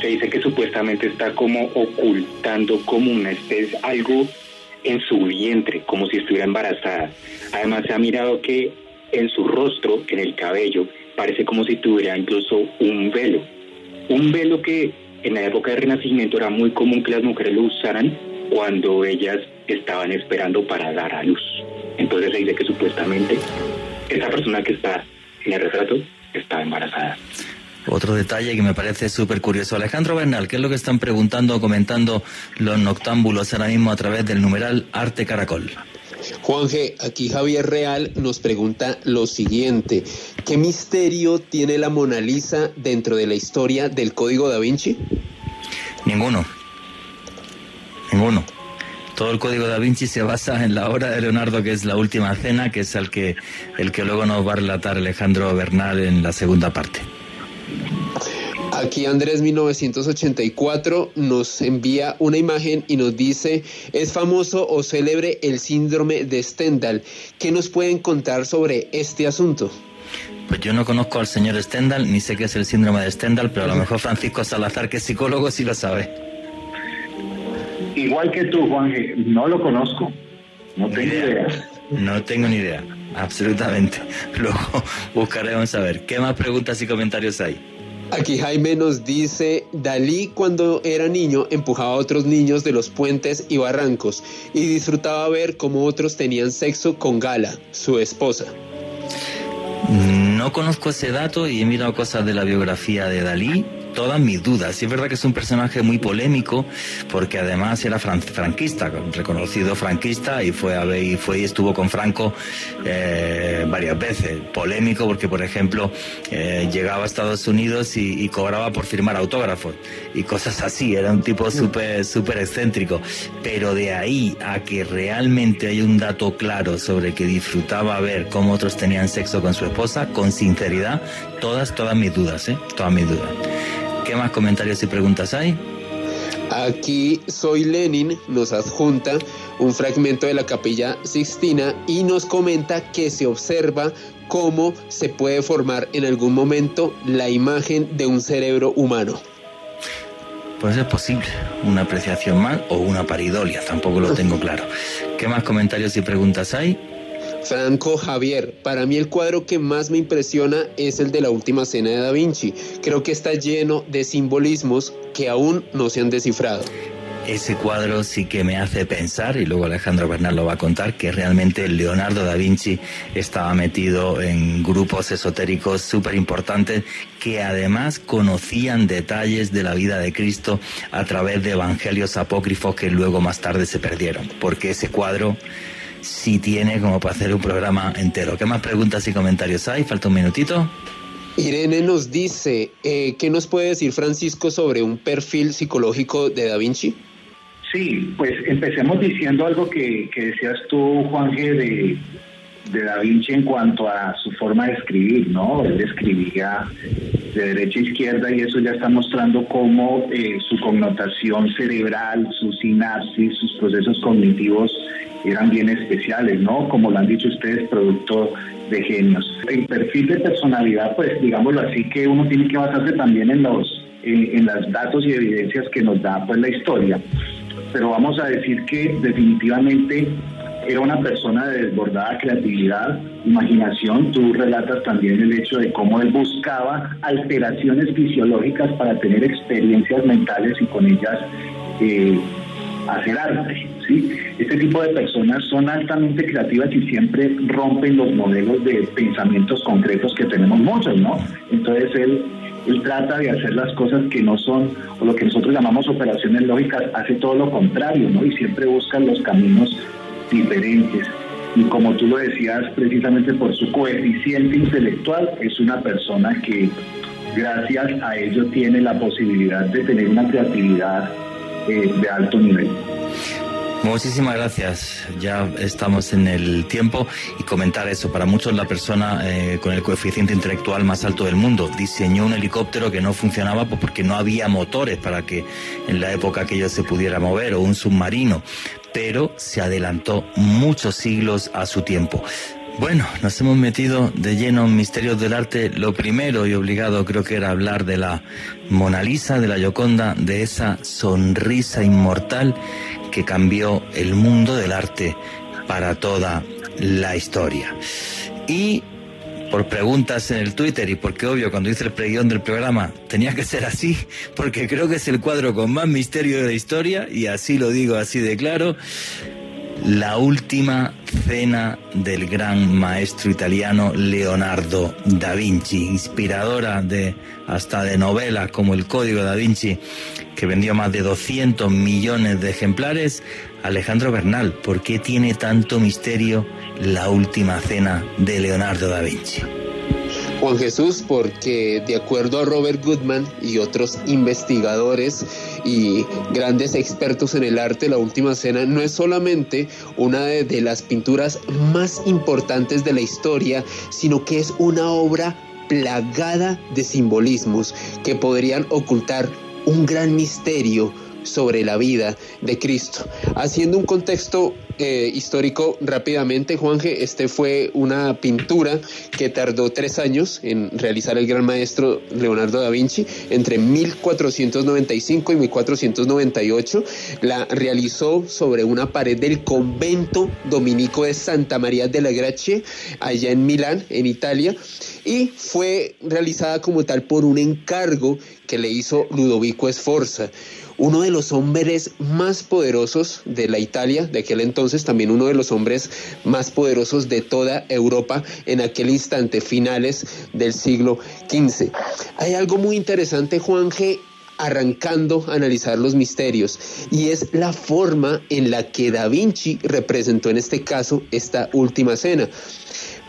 se dice que supuestamente está como ocultando como una especie, algo en su vientre, como si estuviera embarazada. Además, se ha mirado que en su rostro, en el cabello, parece como si tuviera incluso un velo. Un velo que en la época del Renacimiento era muy común que las mujeres lo usaran cuando ellas estaban esperando para dar a luz. Entonces se dice que supuestamente esa persona que está en el retrato está embarazada. Otro detalle que me parece súper curioso. Alejandro Bernal, ¿qué es lo que están preguntando o comentando los noctámbulos ahora mismo a través del numeral Arte Caracol? Juan G, aquí Javier Real nos pregunta lo siguiente. ¿Qué misterio tiene la Mona Lisa dentro de la historia del Código da Vinci? Ninguno. Ninguno. Todo el Código da Vinci se basa en la obra de Leonardo, que es la última cena, que es el que, el que luego nos va a relatar Alejandro Bernal en la segunda parte. Aquí Andrés 1984 nos envía una imagen y nos dice, es famoso o célebre el síndrome de Stendhal. ¿Qué nos pueden contar sobre este asunto? Pues yo no conozco al señor Stendhal, ni sé qué es el síndrome de Stendhal, pero a lo mejor Francisco Salazar, que es psicólogo, sí lo sabe. Igual que tú, Juan, no lo conozco, no tengo idea. No tengo ni idea, absolutamente. Luego buscaremos a ver. ¿Qué más preguntas y comentarios hay? Aquí Jaime nos dice, Dalí cuando era niño empujaba a otros niños de los puentes y barrancos y disfrutaba ver cómo otros tenían sexo con Gala, su esposa. No conozco ese dato y he mirado cosas de la biografía de Dalí, todas mis dudas. Y es verdad que es un personaje muy polémico, porque además era franquista, reconocido franquista, y fue, a ver, y fue y estuvo con Franco eh, varias veces. Polémico porque, por ejemplo, eh, llegaba a Estados Unidos y, cobraba por firmar autógrafos y cosas así. Era un tipo súper, súper excéntrico. Pero de ahí a que realmente hay un dato claro sobre que disfrutaba ver cómo otros tenían sexo con su esposa, con sinceridad, todas, todas mis dudas, ¿eh? Todas mis dudas. ¿Qué más comentarios y preguntas hay? Aquí Soy Lenin nos adjunta un fragmento de la capilla Sixtina y nos comenta que se observa cómo se puede formar en algún momento la imagen de un cerebro humano. Pues es posible, una apreciación más o una paridolia, tampoco lo tengo claro. ¿Qué más comentarios y preguntas hay? Franco Javier, para mí el cuadro que más me impresiona es el de la última cena de Da Vinci. Creo que está lleno de simbolismos que aún no se han descifrado. Ese cuadro sí que me hace pensar, y luego Alejandro Bernal lo va a contar, que realmente Leonardo da Vinci estaba metido en grupos esotéricos súper importantes que además conocían detalles de la vida de Cristo a través de evangelios apócrifos que luego más tarde se perdieron, porque ese cuadro si tiene como para hacer un programa entero. ¿Qué más preguntas y comentarios hay? Falta un minutito. Irene nos dice, eh, ¿qué nos puede decir Francisco sobre un perfil psicológico de Da Vinci? Sí, pues empecemos diciendo algo que, decías tú, Juan G., de, de Da Vinci en cuanto a su forma de escribir, ¿no? Él escribía de derecha a izquierda y eso ya está mostrando cómo eh, su connotación cerebral, su sinapsis, sus procesos cognitivos eran bien especiales, ¿no? Como lo han dicho ustedes, producto de genios. El perfil de personalidad, pues digámoslo así, que uno tiene que basarse también en los en, los datos y evidencias que nos da pues la historia. Pero vamos a decir que definitivamente era una persona de desbordada creatividad, imaginación. Tú relatas también el hecho de cómo él buscaba alteraciones fisiológicas para tener experiencias mentales y con ellas eh, hacer arte. ¿sí? Este tipo de personas son altamente creativas y siempre rompen los modelos de pensamientos concretos que tenemos muchos, ¿no? Entonces él, él trata de hacer las cosas que no son, o lo que nosotros llamamos operaciones lógicas, hace todo lo contrario, ¿no? Y siempre busca los caminos diferentes. Y como tú lo decías, precisamente por su coeficiente intelectual, es una persona que gracias a ello tiene la posibilidad de tener una creatividad eh, de alto nivel. Muchísimas gracias. Ya estamos en el tiempo y comentar eso. Para muchos la persona eh, con el coeficiente intelectual más alto del mundo diseñó un helicóptero que no funcionaba pues, porque no había motores para que en la época aquello se pudiera mover o un submarino, pero se adelantó muchos siglos a su tiempo. Bueno, nos hemos metido de lleno en misterios del arte. Lo primero y obligado creo que era hablar de la Mona Lisa, de la Gioconda, de esa sonrisa inmortal que cambió el mundo del arte para toda la historia. Y por preguntas en el Twitter y porque obvio cuando hice el preguión del programa tenía que ser así, porque creo que es el cuadro con más misterio de la historia y así lo digo así de claro la última cena del gran maestro italiano Leonardo da Vinci, inspiradora de hasta de novelas como El Código da Vinci, que vendió más de 200 millones de ejemplares. Alejandro Bernal, ¿por qué tiene tanto misterio la última cena de Leonardo da Vinci? Juan Jesús, porque de acuerdo a Robert Goodman y otros investigadores y grandes expertos en el arte, La Última Cena no es solamente una de, las pinturas más importantes de la historia, sino que es una obra plagada de simbolismos que podrían ocultar un gran misterio sobre la vida de Cristo. Haciendo un contexto eh, histórico rápidamente, Juanje, este fue una pintura que tardó tres años en realizar el gran maestro Leonardo da Vinci, entre 1495 y 1498. La realizó sobre una pared del convento dominico de Santa María de la Gracia, allá en Milán, en Italia. Y fue realizada como tal por un encargo que le hizo Ludovico Sforza uno de los hombres más poderosos de la Italia de aquel entonces, también uno de los hombres más poderosos de toda Europa en aquel instante, finales del siglo XV. Hay algo muy interesante, Juan G arrancando a analizar los misterios y es la forma en la que Da Vinci representó en este caso esta última cena.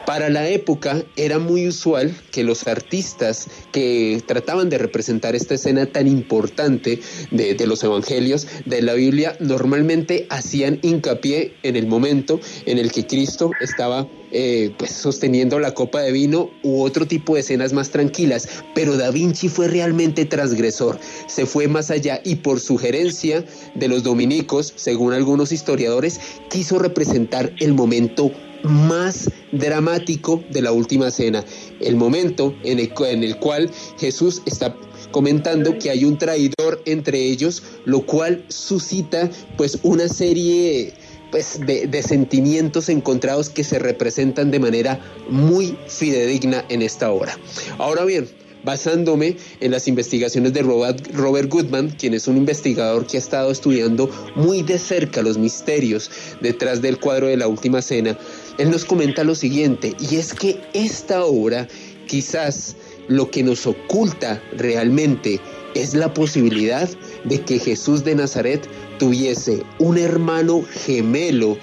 Para la época era muy usual que los artistas que trataban de representar esta escena tan importante de, los evangelios de la Biblia normalmente hacían hincapié en el momento en el que Cristo estaba eh, pues, sosteniendo la copa de vino u otro tipo de escenas más tranquilas, pero Da Vinci fue realmente transgresor, se fue más allá y por sugerencia de los dominicos, según algunos historiadores, quiso representar el momento más dramático de la última cena, el momento en el, en el cual Jesús está comentando que hay un traidor entre ellos, lo cual suscita pues una serie pues, de, sentimientos encontrados que se representan de manera muy fidedigna en esta obra. Ahora bien, basándome en las investigaciones de Robert, Robert Goodman, quien es un investigador que ha estado estudiando muy de cerca los misterios detrás del cuadro de la Última Cena, él nos comenta lo siguiente, y es que esta obra quizás lo que nos oculta realmente es la posibilidad de que Jesús de Nazaret tuviese un hermano gemelo,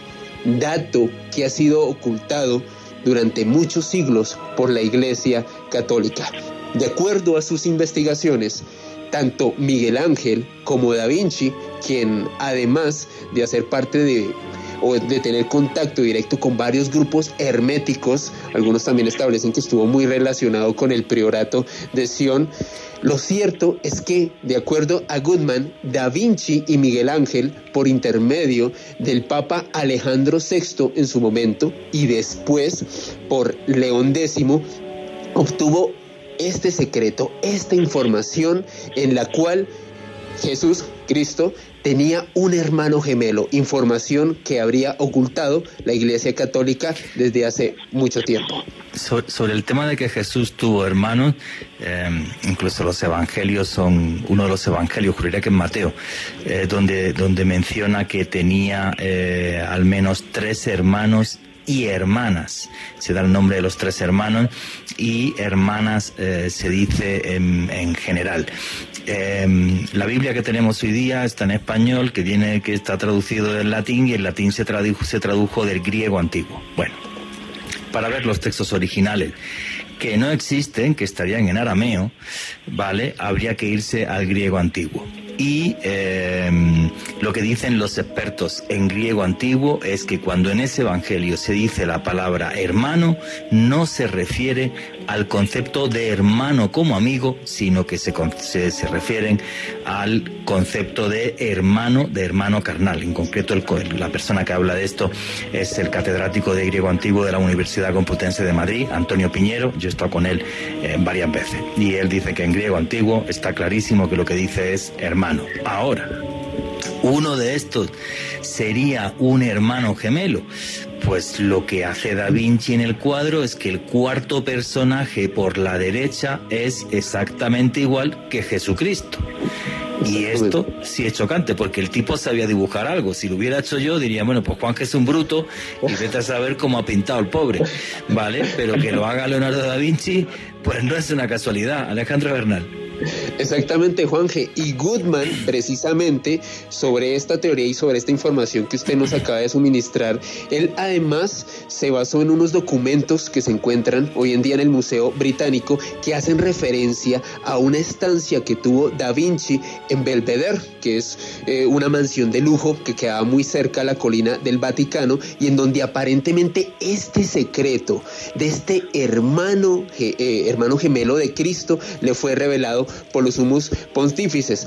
dato que ha sido ocultado durante muchos siglos por la Iglesia Católica. De acuerdo a sus investigaciones, tanto Miguel Ángel como Da Vinci, quien además de hacer parte de o de tener contacto directo con varios grupos herméticos, algunos también establecen que estuvo muy relacionado con el priorato de Sion. Lo cierto es que, de acuerdo a Goodman, Da Vinci y Miguel Ángel, por intermedio del Papa Alejandro VI en su momento y después por León X, obtuvo este secreto, esta información en la cual Jesús, Cristo, tenía un hermano gemelo, información que habría ocultado la Iglesia Católica desde hace mucho tiempo. sobre el tema de que Jesús tuvo hermanos, eh, incluso los evangelios son, uno de los evangelios, juraría que es Mateo, eh, donde, donde menciona que tenía eh, al menos tres hermanos y hermanas. Se da el nombre de los tres hermanos y hermanas eh, se dice en, general. Em, la Biblia que tenemos hoy día está en español, que tiene que está traducido del latín y el latín se tradujo, se tradujo del griego antiguo. Bueno, para ver los textos originales que no existen, que estarían en arameo, ¿vale? Habría que irse al griego antiguo. Y em, lo que dicen los expertos en griego antiguo es que cuando en ese evangelio se dice la palabra hermano, no se refiere al concepto de hermano como amigo, sino que se, se, refieren al concepto de hermano, de hermano carnal. En concreto, el, la persona que habla de esto es el catedrático de griego antiguo de la Universidad Complutense de Madrid, Antonio Piñero. Yo he estado con él eh, varias veces. Y él dice que en griego antiguo está clarísimo que lo que dice es hermano. Ahora, uno de estos sería un hermano gemelo. Pues lo que hace Da Vinci en el cuadro es que el cuarto personaje por la derecha es exactamente igual que Jesucristo. Y esto sí es chocante, porque el tipo sabía dibujar algo. Si lo hubiera hecho yo, diría, bueno, pues Juan que es un bruto y vete a saber cómo ha pintado el pobre, ¿vale? Pero que lo haga Leonardo da Vinci, pues no es una casualidad. Alejandro Bernal. Exactamente, Juanje. Y Goodman, precisamente, sobre esta teoría y sobre esta información que usted nos acaba de suministrar, él además se basó en unos documentos que se encuentran hoy en día en el Museo Británico que hacen referencia a una estancia que tuvo Da Vinci en Belvedere, que es eh, una mansión de lujo que quedaba muy cerca a la colina del Vaticano y en donde aparentemente este secreto de este hermano, eh, hermano gemelo de Cristo le fue revelado por los sumos pontífices.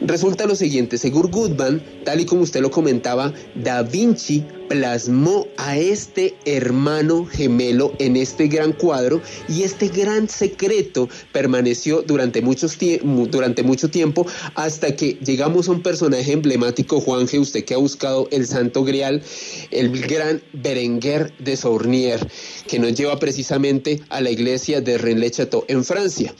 Resulta lo siguiente, según Goodman, tal y como usted lo comentaba, Da Vinci plasmó a este hermano gemelo en este gran cuadro y este gran secreto permaneció durante, muchos durante mucho tiempo hasta que llegamos a un personaje emblemático, Juanje, usted que ha buscado el Santo Grial, el gran Berenguer de Saurnier, que nos lleva precisamente a la iglesia de Rennes-le-Château en Francia.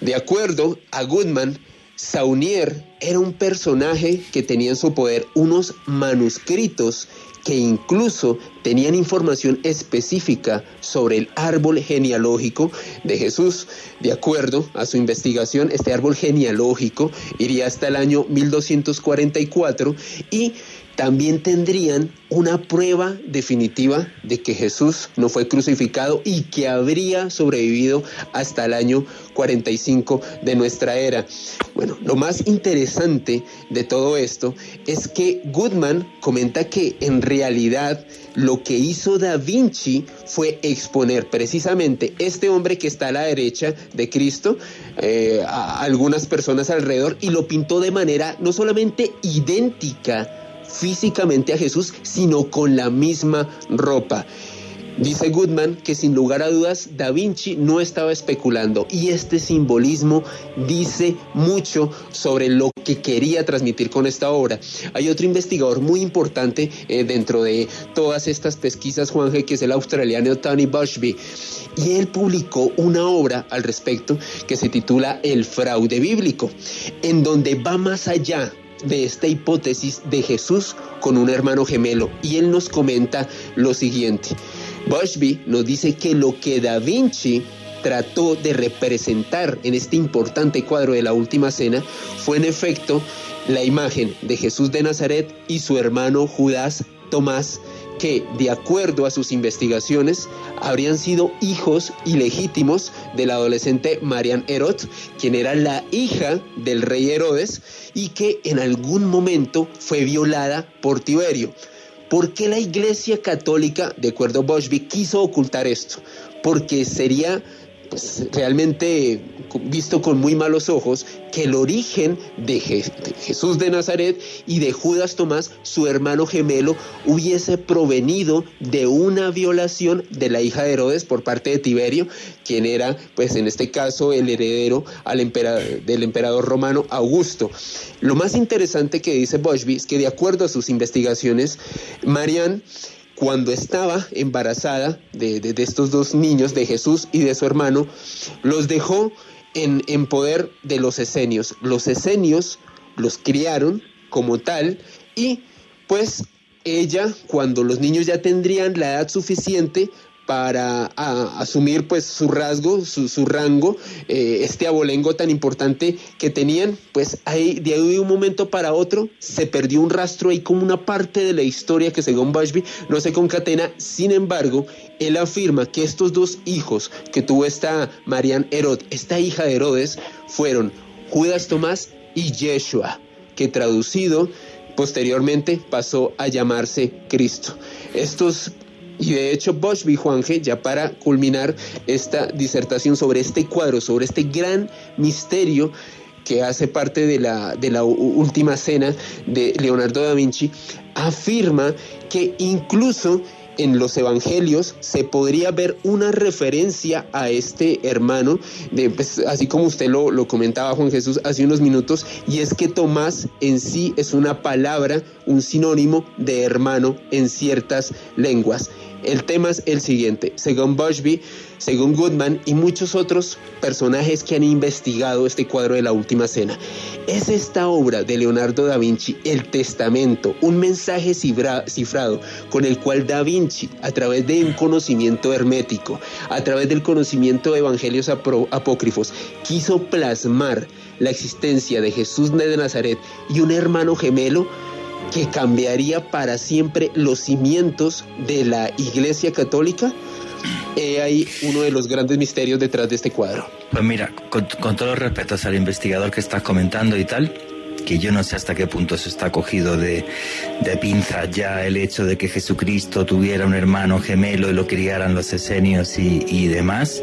De acuerdo a Goodman, Saunier era un personaje que tenía en su poder unos manuscritos que incluso tenían información específica sobre el árbol genealógico de Jesús. De acuerdo a su investigación, este árbol genealógico iría hasta el año 1244 y también tendrían una prueba definitiva de que Jesús no fue crucificado y que habría sobrevivido hasta el año 45 de nuestra era. Bueno, lo más interesante de todo esto es que Goodman comenta que en realidad lo que hizo Da Vinci fue exponer precisamente este hombre que está a la derecha de Cristo eh, a algunas personas alrededor y lo pintó de manera no solamente idéntica, físicamente a Jesús, sino con la misma ropa. Dice Goodman que sin lugar a dudas Da Vinci no estaba especulando y este simbolismo dice mucho sobre lo que quería transmitir con esta obra. Hay otro investigador muy importante eh, dentro de todas estas pesquisas, Juanje, que es el australiano Tony Bushby, y él publicó una obra al respecto que se titula El fraude bíblico, en donde va más allá de esta hipótesis de Jesús con un hermano gemelo y él nos comenta lo siguiente. Bushby nos dice que lo que Da Vinci trató de representar en este importante cuadro de la Última Cena fue en efecto la imagen de Jesús de Nazaret y su hermano Judas Tomás que, de acuerdo a sus investigaciones, habrían sido hijos ilegítimos del adolescente Marian Herod, quien era la hija del rey Herodes y que en algún momento fue violada por Tiberio. ¿Por qué la Iglesia Católica, de acuerdo a Boschby, quiso ocultar esto? Porque sería pues, realmente visto con muy malos ojos que el origen de, Jesús de Nazaret y de Judas Tomás, su hermano gemelo, hubiese provenido de una violación de la hija de Herodes por parte de Tiberio, quien era, pues en este caso, el heredero al del emperador romano Augusto. Lo más interesante que dice Boschby es que de acuerdo a sus investigaciones, Marian cuando estaba embarazada de, estos dos niños, de Jesús y de su hermano, los dejó en, en poder de los esenios. Los esenios los criaron como tal y pues ella, cuando los niños ya tendrían la edad suficiente, para asumir pues su rasgo, su, rango, eh, este abolengo tan importante que tenían, pues ahí de ahí de un momento para otro se perdió un rastro ahí como una parte de la historia que según Bushby no se concatena, sin embargo, él afirma que estos dos hijos que tuvo esta Marian Herod, esta hija de Herodes, fueron Judas Tomás y Yeshua, que traducido posteriormente pasó a llamarse Cristo. Estos y de hecho, Bosch Juanje, ya para culminar esta disertación sobre este cuadro, sobre este gran misterio que hace parte de la, de la última cena de Leonardo da Vinci, afirma que incluso en los evangelios se podría ver una referencia a este hermano, de, pues, así como usted lo, lo comentaba Juan Jesús hace unos minutos, y es que Tomás en sí es una palabra, un sinónimo de hermano en ciertas lenguas. El tema es el siguiente. Según Bushby, según Goodman y muchos otros personajes que han investigado este cuadro de la Última Cena, es esta obra de Leonardo da Vinci, El Testamento, un mensaje cifrado con el cual da Vinci, a través de un conocimiento hermético, a través del conocimiento de evangelios apócrifos, quiso plasmar la existencia de Jesús de Nazaret y un hermano gemelo que cambiaría para siempre los cimientos de la Iglesia Católica? He ahí uno de los grandes misterios detrás de este cuadro. Pues mira, con, todos los respetos al investigador que estás comentando y tal, que yo no sé hasta qué punto se está cogido de, de pinza ya el hecho de que Jesucristo tuviera un hermano gemelo y lo criaran los esenios y demás.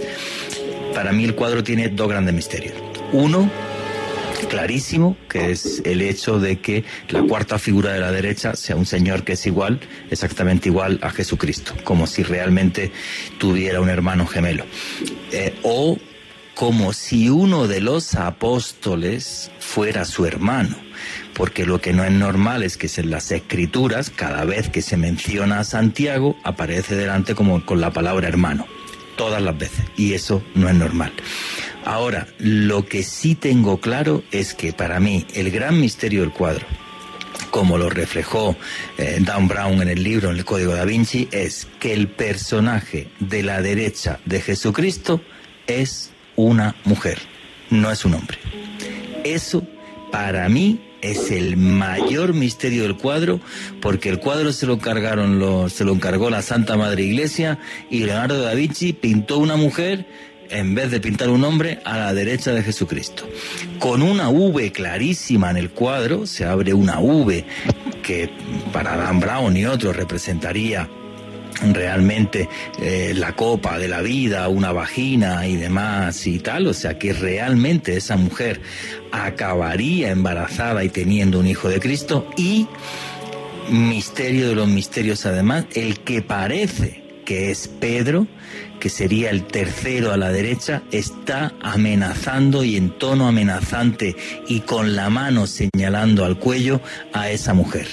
Para mí el cuadro tiene dos grandes misterios. Uno, clarísimo, que es el hecho de que la cuarta figura de la derecha sea un señor que es igual, exactamente igual a Jesucristo, como si realmente tuviera un hermano gemelo. Eh, o como si uno de los apóstoles fuera su hermano, porque lo que no es normal es que en las escrituras, cada vez que se menciona a Santiago, aparece delante como con la palabra hermano, todas las veces, y eso no es normal. Ahora, lo que sí tengo claro es que para mí el gran misterio del cuadro, como lo reflejó eh, Dan Brown en el libro, el Código da Vinci, es que el personaje de la derecha de Jesucristo es una mujer, no es un hombre. Eso para mí es el mayor misterio del cuadro, porque el cuadro se lo encargaron se lo encargó la Santa Madre Iglesia y Leonardo da Vinci pintó una mujer en vez de pintar un hombre a la derecha de Jesucristo. Con una V clarísima en el cuadro, se abre una V que para Dan Brown y otros representaría realmente eh, la copa de la vida, una vagina y demás y tal, o sea que realmente esa mujer acabaría embarazada y teniendo un hijo de Cristo y misterio de los misterios además, el que parece que es Pedro, que sería el tercero a la derecha, está amenazando y en tono amenazante y con la mano señalando al cuello a esa mujer.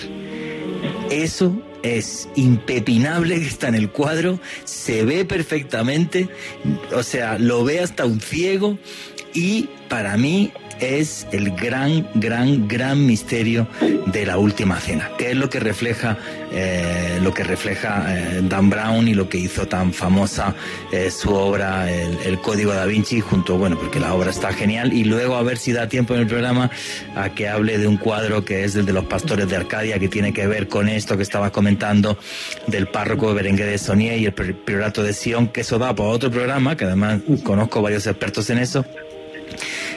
Eso es impepinable que está en el cuadro, se ve perfectamente, o sea, lo ve hasta un ciego y para mí es el gran, gran, gran misterio de la última cena, que es lo que refleja, eh, lo que refleja eh, Dan Brown y lo que hizo tan famosa eh, su obra, el, Código da Vinci, junto, bueno, porque la obra está genial, y luego a ver si da tiempo en el programa a que hable de un cuadro que es el de los pastores de Arcadia, que tiene que ver con esto que estaba comentando del párroco de Berenguer de Sonier y el priorato de Sion, que eso da para otro programa, que además conozco varios expertos en eso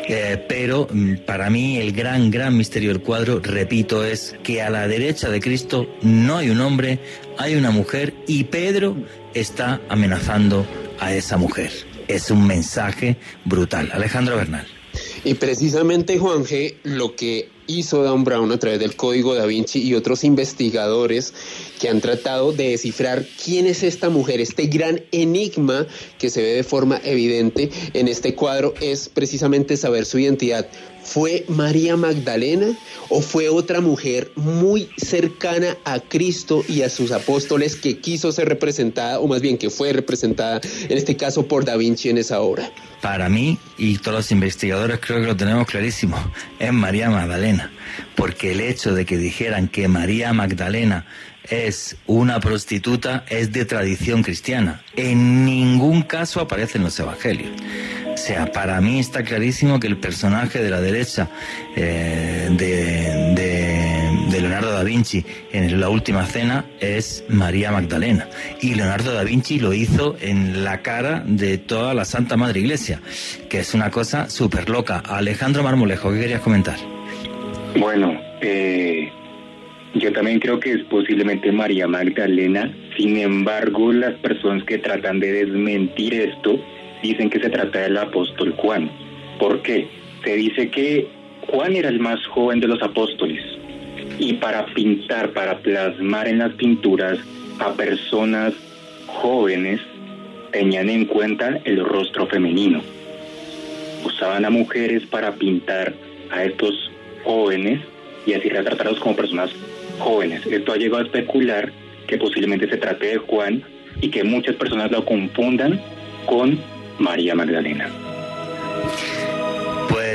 eh, pero mm, para mí el gran, gran misterio del cuadro, repito, es que a la derecha de Cristo no hay un hombre, hay una mujer y Pedro está amenazando a esa mujer. Es un mensaje brutal. Alejandro Bernal. Y precisamente, Juan G., lo que hizo Dan Brown a través del Código da Vinci y otros investigadores que han tratado de descifrar quién es esta mujer, este gran enigma que se ve de forma evidente en este cuadro es precisamente saber su identidad. ¿Fue María Magdalena o fue otra mujer muy cercana a Cristo y a sus apóstoles que quiso ser representada, o más bien que fue representada, en este caso por Da Vinci en esa obra? Para mí, y todos los investigadores creo que lo tenemos clarísimo, es María Magdalena, porque el hecho de que dijeran que María Magdalena es una prostituta es de tradición cristiana. En ningún caso aparece en los evangelios. O sea, para mí está clarísimo que el personaje de la derecha eh, de, Leonardo da Vinci en la última cena es María Magdalena. Y Leonardo da Vinci lo hizo en la cara de toda la Santa Madre Iglesia, que es una cosa súper loca. Alejandro Marmolejo, ¿qué querías comentar? Bueno, eh, yo también creo que es posiblemente María Magdalena. Sin embargo, las personas que tratan de desmentir esto dicen que se trata del apóstol Juan. ¿Por qué? Se dice que Juan era el más joven de los apóstoles y para pintar, para plasmar en las pinturas a personas jóvenes, tenían en cuenta el rostro femenino. Usaban a mujeres para pintar a estos jóvenes y así retratarlos como personas jóvenes. Esto ha llegado a especular que posiblemente se trate de Juan y que muchas personas lo confundan con María Magdalena.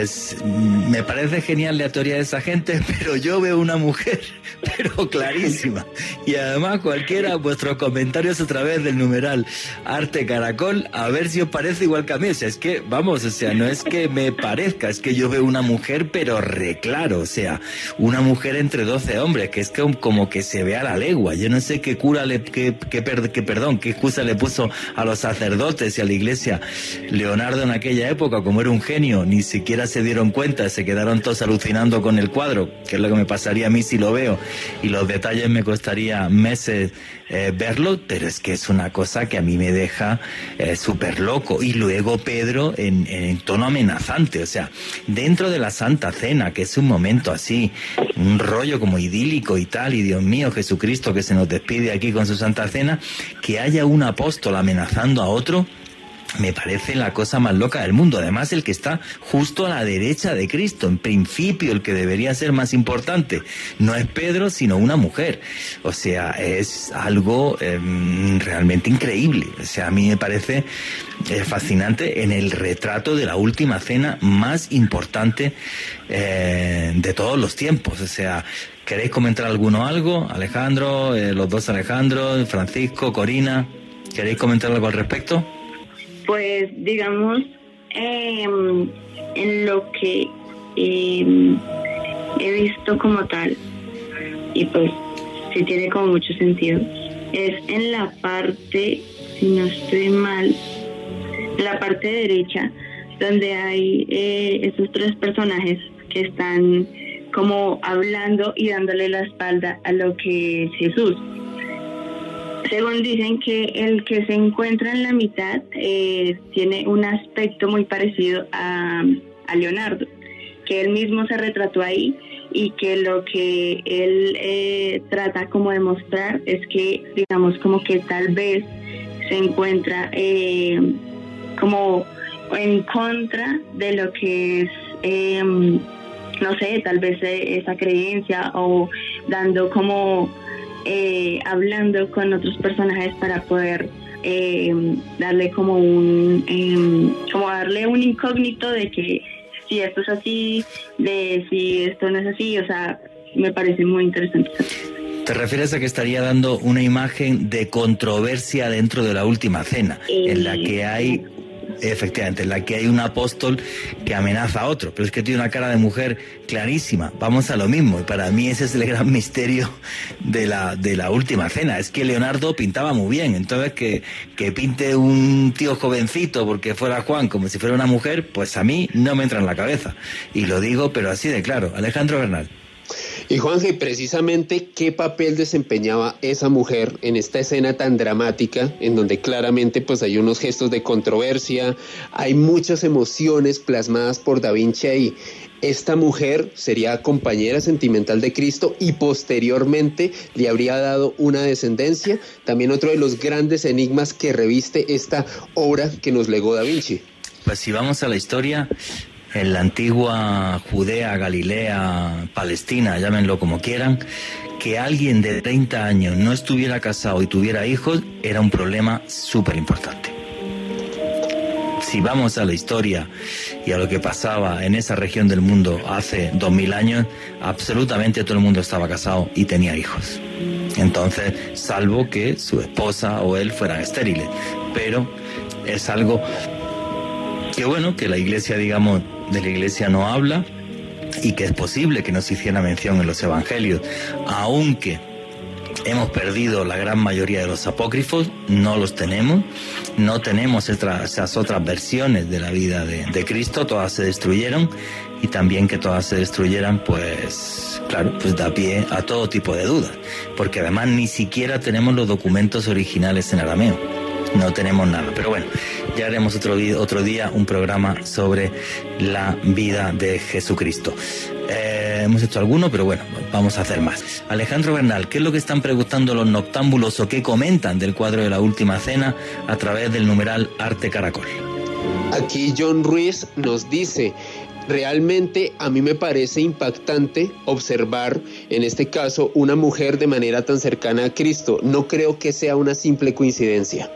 Pues me parece genial la teoría de esa gente, pero yo veo una mujer, pero clarísima. Y además cualquiera, vuestros comentarios a través del numeral Arte Caracol, a ver si os parece igual que a mí. O sea, es que, vamos, o sea, no es que me parezca, es que yo veo una mujer, pero reclaro, o sea, una mujer entre 12 hombres, que es como que se ve a la legua. Yo no sé qué cura, le, qué, qué, qué perdón, qué excusa le puso a los sacerdotes y a la iglesia Leonardo en aquella época, como era un genio, ni siquiera se dieron cuenta, se quedaron todos alucinando con el cuadro, que es lo que me pasaría a mí si lo veo, y los detalles me costaría meses eh, verlo, pero es que es una cosa que a mí me deja eh, súper loco. Y luego Pedro en, en tono amenazante, o sea, dentro de la Santa Cena, que es un momento así, un rollo como idílico y tal, y Dios mío, Jesucristo que se nos despide aquí con su Santa Cena, que haya un apóstol amenazando a otro, me parece la cosa más loca del mundo. Además, el que está justo a la derecha de Cristo, en principio el que debería ser más importante, no es Pedro, sino una mujer. O sea, es algo em, realmente increíble. O sea, a mí me parece eh, fascinante en el retrato de la última cena más importante eh, de todos los tiempos. O sea, ¿queréis comentar alguno algo? Alejandro, eh, los dos Alejandro, Francisco, Corina, ¿queréis comentar algo al respecto? Pues digamos, em, en lo que em, he visto como tal, y pues sí tiene como mucho sentido, es en la parte, si no estoy mal, la parte derecha, donde hay eh, esos tres personajes que están como hablando y dándole la espalda a lo que es Jesús. Según dicen que el que se encuentra en la mitad eh, tiene un aspecto muy parecido a, a, Leonardo, que él mismo se retrató ahí y que lo que él eh, trata como de mostrar es que, digamos, como que tal vez se encuentra eh, como en contra de lo que es, no sé, tal vez esa creencia o dando como eh, hablando con otros personajes para poder eh, darle como un em, como darle un incógnito de que si esto es así, de si esto no es así, o sea, me parece muy interesante. ¿Te refieres a que estaría dando una imagen de controversia dentro de la última cena, en la que hay Efectivamente, en la que hay un apóstol que amenaza a otro, pero es que tiene una cara de mujer clarísima. Vamos a lo mismo, y para mí ese es el gran misterio de la, de la última cena. Es que Leonardo pintaba muy bien, entonces que, que pinte un tío jovencito porque fuera Juan como si fuera una mujer, pues a mí no me entra en la cabeza. Y lo digo, pero así de claro. Alejandro Bernal. Y Juanje, precisamente, ¿qué papel desempeñaba esa mujer en esta escena tan dramática, en donde claramente pues hay unos gestos de controversia, hay muchas emociones plasmadas por Da Vinci ahí? Esta mujer sería compañera sentimental de Cristo y posteriormente le habría dado una descendencia. También otro de los grandes enigmas que reviste esta obra que nos legó Da Vinci. Pues si vamos a la historia, en la antigua Judea, Galilea, Palestina, llámenlo como quieran, que alguien de 30 años no estuviera casado y tuviera hijos era un problema súper importante. Si vamos a la historia y a lo que pasaba en esa región del mundo hace 2000 años, absolutamente todo el mundo estaba casado y tenía hijos. Entonces, salvo que su esposa o él fueran estériles. Pero es algo que bueno, que la iglesia, digamos, de la iglesia no habla y que es posible que no se hiciera mención en los evangelios, aunque hemos perdido la gran mayoría de los apócrifos, no los tenemos, no tenemos esas otras versiones de la vida de, Cristo, todas se destruyeron y también que todas se destruyeran, pues claro, pues da pie a todo tipo de dudas, porque además ni siquiera tenemos los documentos originales en arameo no tenemos nada. Pero bueno, ya haremos otro, otro día un programa sobre la vida de Jesucristo. Eh, hemos hecho alguno, pero bueno, vamos a hacer más. Alejandro Bernal, ¿qué es lo que están preguntando los noctámbulos o qué comentan del cuadro de la última cena a través del numeral Arte Caracol? Aquí John Ruiz nos dice, realmente a mí me parece impactante observar en este caso una mujer de manera tan cercana a Cristo. No creo que sea una simple coincidencia.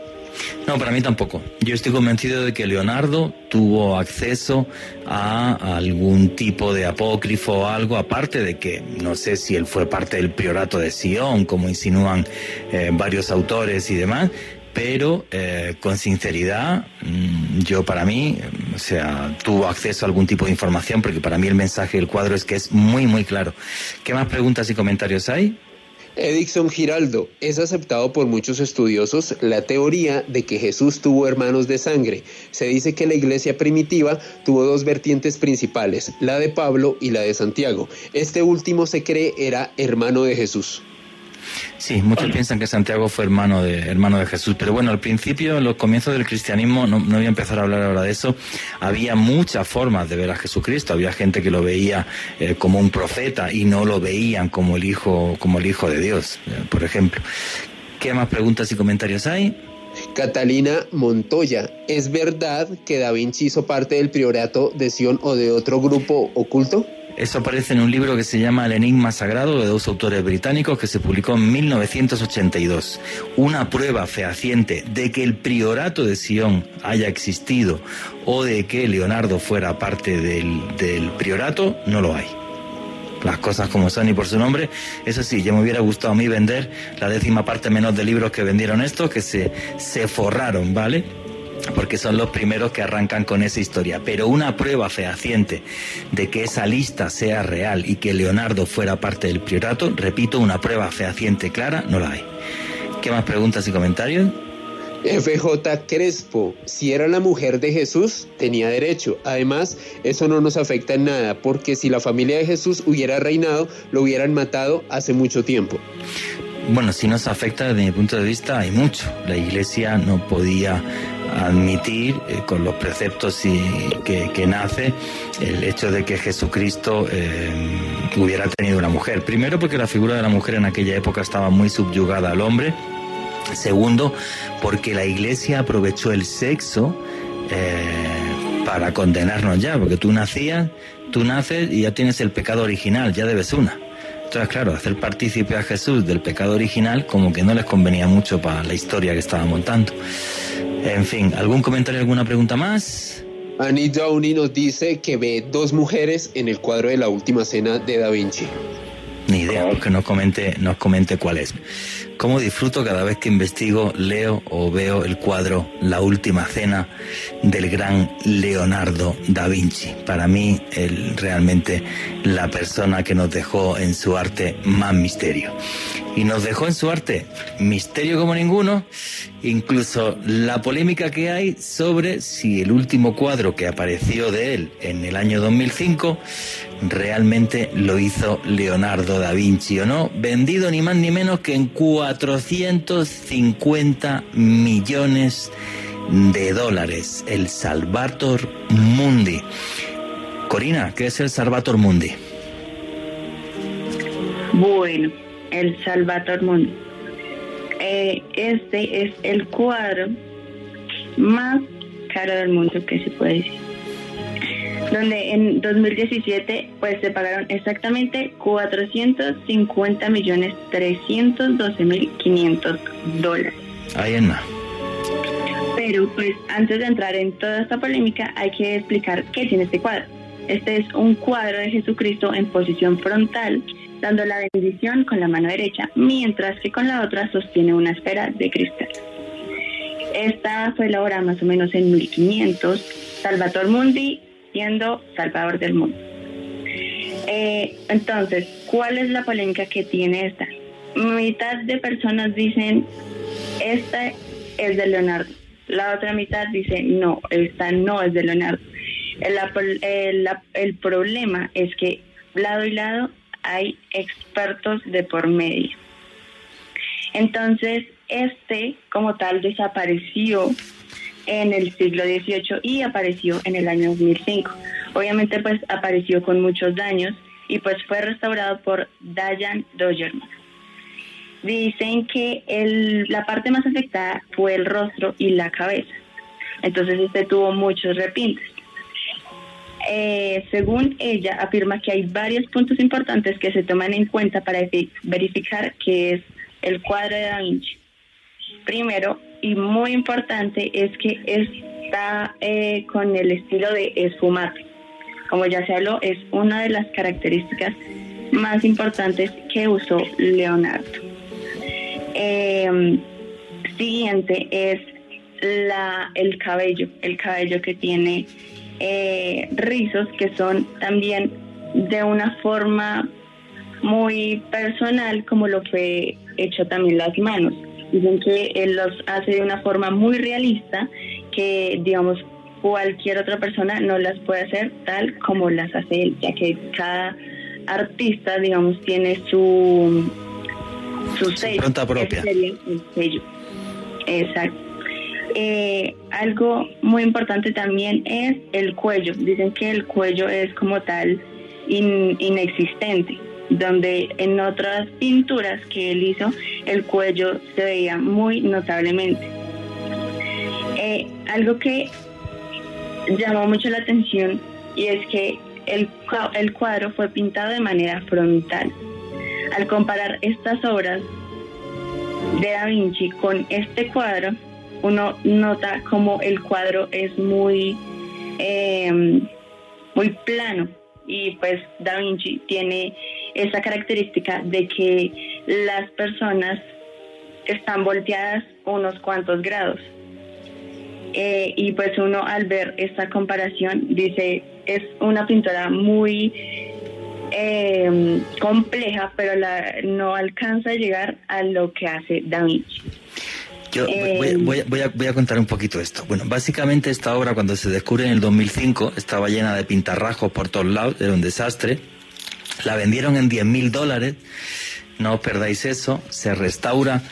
No, para mí tampoco. Yo estoy convencido de que Leonardo tuvo acceso a algún tipo de apócrifo o algo, aparte de que no sé si él fue parte del priorato de Sion, como insinúan eh, varios autores y demás, pero eh, con sinceridad, mm, yo para mí, o sea, tuvo acceso a algún tipo de información, porque para mí el mensaje del cuadro es que es muy, muy claro. ¿Qué más preguntas y comentarios hay? Edixon Giraldo, es aceptado por muchos estudiosos la teoría de que Jesús tuvo hermanos de sangre. Se dice que la iglesia primitiva tuvo dos vertientes principales, la de Pablo y la de Santiago. Este último se cree era hermano de Jesús. Sí, muchos piensan que Santiago fue hermano de, hermano de Jesús, pero bueno, al principio, en los comienzos del cristianismo, no, voy a empezar a hablar ahora de eso, había muchas formas de ver a Jesucristo, había gente que lo veía eh, como un profeta y no lo veían como el hijo, como el hijo de Dios, eh, por ejemplo. ¿Qué más preguntas y comentarios hay? Catalina Montoya, ¿es verdad que Da Vinci hizo parte del priorato de Sion o de otro grupo oculto? Eso aparece en un libro que se llama El Enigma Sagrado de dos autores británicos que se publicó en 1982. Una prueba fehaciente de que el priorato de Sion haya existido o de que Leonardo fuera parte del, del priorato no lo hay las cosas como son y por su nombre. Eso sí, ya me hubiera gustado a mí vender la décima parte menos de libros que vendieron estos, que se, se forraron, ¿vale? Porque son los primeros que arrancan con esa historia. Pero una prueba fehaciente de que esa lista sea real y que Leonardo fuera parte del priorato, repito, una prueba fehaciente clara, no la hay. ¿Qué más preguntas y comentarios? FJ Crespo, si era la mujer de Jesús, tenía derecho. Además, eso no nos afecta en nada, porque si la familia de Jesús hubiera reinado, lo hubieran matado hace mucho tiempo. Bueno, si nos afecta desde mi punto de vista, hay mucho. La iglesia no podía admitir eh, con los preceptos que, nace el hecho de que Jesucristo eh, hubiera tenido una mujer. Primero porque la figura de la mujer en aquella época estaba muy subyugada al hombre. Segundo, porque la iglesia aprovechó el sexo eh, para condenarnos ya, porque tú nacías, tú naces y ya tienes el pecado original, ya debes una. Entonces, claro, hacer partícipe a Jesús del pecado original como que no les convenía mucho para la historia que estaba montando. En fin, ¿algún comentario, alguna pregunta más? Annie Downey nos dice que ve dos mujeres en el cuadro de la última cena de Da Vinci. Ni idea, porque nos comente, nos comente cuál es. Cómo disfruto cada vez que investigo, leo o veo el cuadro La Última Cena del gran Leonardo da Vinci. Para mí, él realmente la persona que nos dejó en su arte más misterio. Y nos dejó en su arte misterio como ninguno, incluso la polémica que hay sobre si el último cuadro que apareció de él en el año 2005 realmente lo hizo Leonardo da Vinci o no, vendido ni más ni menos que en 450 millones de dólares, el Salvator Mundi. Corina, ¿qué es el Salvator Mundi? Bueno, el Salvator Mundi. Eh, este es el cuadro más caro del mundo que se puede decir donde en 2017 pues se pagaron exactamente 450 millones 312 mil 500 dólares. Ahí en Pero pues antes de entrar en toda esta polémica hay que explicar qué tiene este cuadro. Este es un cuadro de Jesucristo en posición frontal, dando la bendición con la mano derecha, mientras que con la otra sostiene una esfera de cristal. Esta fue la obra más o menos en 1500. Salvator Mundi Salvador del mundo. Eh, entonces, ¿cuál es la polémica que tiene esta? Mitad de personas dicen, esta es de Leonardo. La otra mitad dice, no, esta no es de Leonardo. El, el problema es que lado y lado hay expertos de por medio. Entonces, este como tal desapareció en el siglo XVIII y apareció en el año 2005. Obviamente pues apareció con muchos daños y pues fue restaurado por Diane Dogerman. Dicen que la parte más afectada fue el rostro y la cabeza. Entonces este tuvo muchos repintes. Eh, según ella, afirma que hay varios puntos importantes que se toman en cuenta para verificar que es el cuadro de Da Vinci. Primero, y muy importante es que está eh, con el estilo de esfumate. Como ya se habló, es una de las características más importantes que usó Leonardo. Em, siguiente es la, el cabello, el cabello que tiene eh, rizos que son también de una forma muy personal como lo fue hecho también las manos. Dicen que él los hace de una forma muy realista que, digamos, cualquier otra persona no las puede hacer tal como las hace él, ya que cada artista, digamos, tiene su, su sello. propia. sello. Exacto. Eh, algo muy importante también es el cuello. Dicen que el cuello es como tal inexistente, donde en otras pinturas que él hizo el cuello se veía muy notablemente. Eh, algo que llamó mucho la atención y es que el, el cuadro fue pintado de manera frontal. Al comparar estas obras de Da Vinci con este cuadro, uno nota como el cuadro es muy, em, muy plano y pues Da Vinci tiene esa característica de que las personas están volteadas unos cuantos grados. Eh, y pues uno al ver esta comparación dice, es una pintura muy em, compleja, pero la, no alcanza a llegar a lo que hace Da Vinci. Yo eh, voy, a, contar un poquito esto. Bueno, básicamente esta obra cuando se descubre en el 2005 estaba llena de pintarrajos por todos lados, era un desastre. La vendieron en 10 mil dólares, no os perdáis eso, se restaura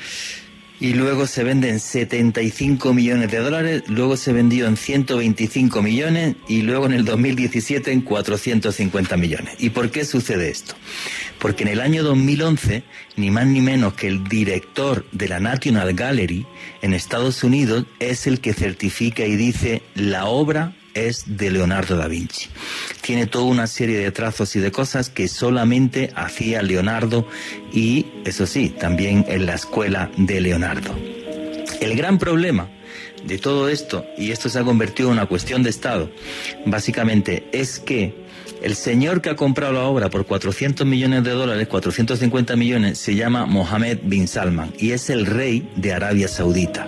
y luego se vende en 75 millones de dólares, luego se vendió en 125 millones y luego en el 2017 en 450 millones. ¿Y por qué sucede esto? Porque en el año 2011, ni más ni menos que el director de la National Gallery en Estados Unidos es el que certifica y dice la obra es de Leonardo da Vinci. Tiene toda una serie de trazos y de cosas que solamente hacía Leonardo y, eso sí, también en la escuela de Leonardo. El gran problema de todo esto, y esto se ha convertido en una cuestión de Estado, básicamente es que el señor que ha comprado la obra por 400 millones de dólares, 450 millones, se llama Mohammed bin Salman y es el rey de Arabia Saudita.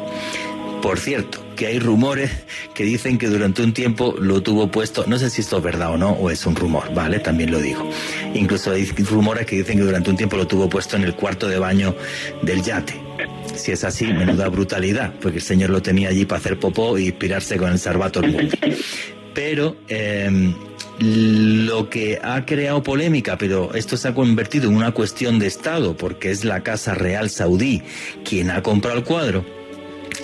Por cierto, que hay rumores que dicen que durante un tiempo lo tuvo puesto, no sé si esto es verdad o no, o es un rumor, ¿vale? También lo digo. Incluso hay rumores que dicen que durante un tiempo lo tuvo puesto en el cuarto de baño del yate. Si es así, menuda brutalidad, porque el señor lo tenía allí para hacer popó y inspirarse con el sarbato Pero em, lo que ha creado polémica, pero esto se ha convertido en una cuestión de Estado, porque es la Casa Real Saudí quien ha comprado el cuadro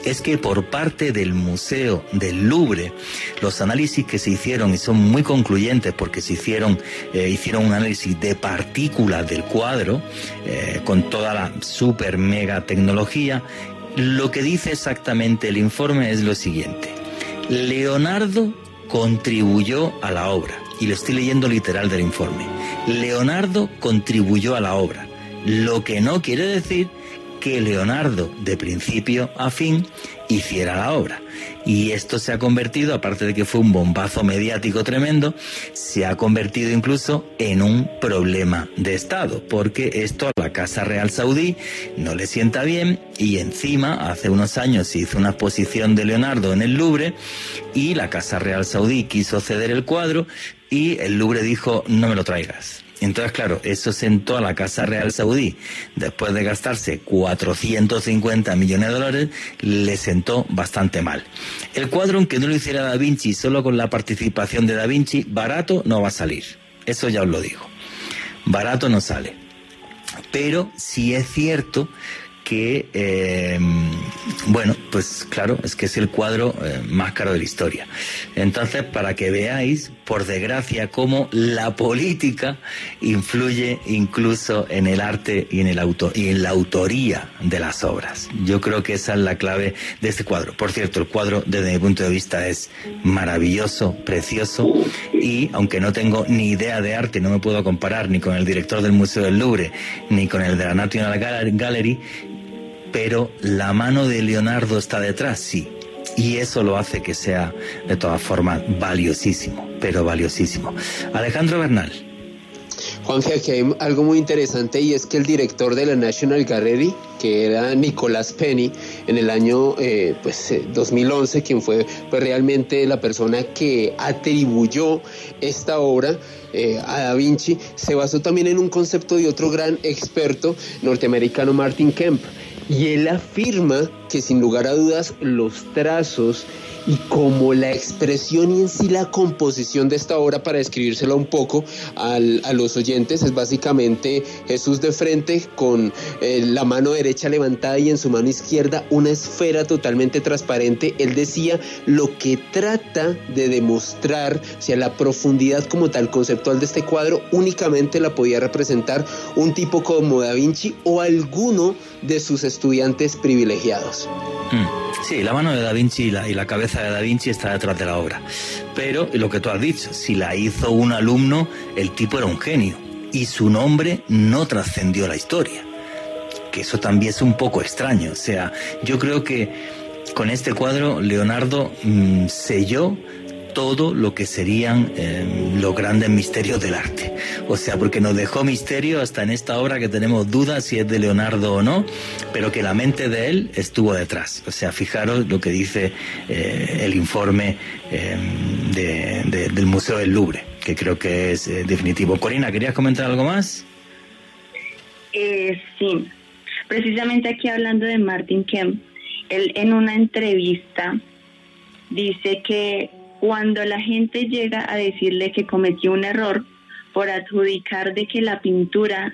es que por parte del Museo del Louvre, los análisis que se hicieron, y son muy concluyentes porque se hicieron, eh, hicieron un análisis de partículas del cuadro, eh, con toda la super mega tecnología, lo que dice exactamente el informe es lo siguiente. Leonardo contribuyó a la obra, y lo estoy leyendo literal del informe. Leonardo contribuyó a la obra, lo que no quiere decir que Leonardo, de principio a fin, hiciera la obra. Y esto se ha convertido, aparte de que fue un bombazo mediático tremendo, se ha convertido incluso en un problema de Estado, porque esto a la Casa Real Saudí no le sienta bien y encima hace unos años se hizo una exposición de Leonardo en el Louvre y la Casa Real Saudí quiso ceder el cuadro y el Louvre dijo no me lo traigas. Entonces, claro, eso sentó a la Casa Real Saudí, después de gastarse 450 millones de dólares, le sentó bastante mal. El cuadro, aunque no lo hiciera Da Vinci, solo con la participación de Da Vinci, barato no va a salir. Eso ya os lo digo. Barato no sale. Pero sí es cierto que, em, bueno, pues claro, es que es el cuadro eh, más caro de la historia. Entonces, para que veáis, por desgracia, cómo la política influye incluso en el arte y en, y en la autoría de las obras. Yo creo que esa es la clave de este cuadro. Por cierto, el cuadro, desde mi punto de vista, es maravilloso, precioso, y aunque no tengo ni idea de arte, no me puedo comparar ni con el director del Museo del Louvre, ni con el de la National Gallery, pero la mano de Leonardo está detrás, sí. Y eso lo hace que sea, de todas formas, valiosísimo, pero valiosísimo. Alejandro Bernal. Juanje, aquí hay algo muy interesante y es que el director de la National Gallery, que era Nicolás Penny, en el año eh, pues, 2011, eh, quien fue pues, realmente la persona que atribuyó esta obra eh, a Da Vinci, se basó también en un concepto de otro gran experto norteamericano, Martin Kemp. Y él afirma que sin lugar a dudas los trazos y como la expresión y en sí la composición de esta obra, para describírsela un poco a los oyentes, es básicamente Jesús de frente con eh, la mano derecha levantada y en su mano izquierda una esfera totalmente transparente. Él decía lo que trata de demostrar, o sea, la profundidad como tal conceptual de este cuadro únicamente la podía representar un tipo como Da Vinci o alguno de sus estudiantes privilegiados. Mm. Sí, la mano de Da Vinci y la, cabeza de Da Vinci está detrás de la obra. Pero lo que tú has dicho, si la hizo un alumno, el tipo era un genio y su nombre no trascendió la historia. Que eso también es un poco extraño. O sea, yo creo que con este cuadro Leonardo mm, selló todo lo que serían eh, los grandes misterios del arte. O sea, porque nos dejó misterio hasta en esta obra que tenemos dudas si es de Leonardo o no, pero que la mente de él estuvo detrás. O sea, fijaros lo que dice eh, el informe eh, del Museo del Louvre, que creo que es definitivo. Corina, ¿querías comentar algo más? sí, precisamente aquí hablando de Martin Kemp, él en una entrevista dice que cuando la gente llega a decirle que cometió un error por adjudicar de que la pintura,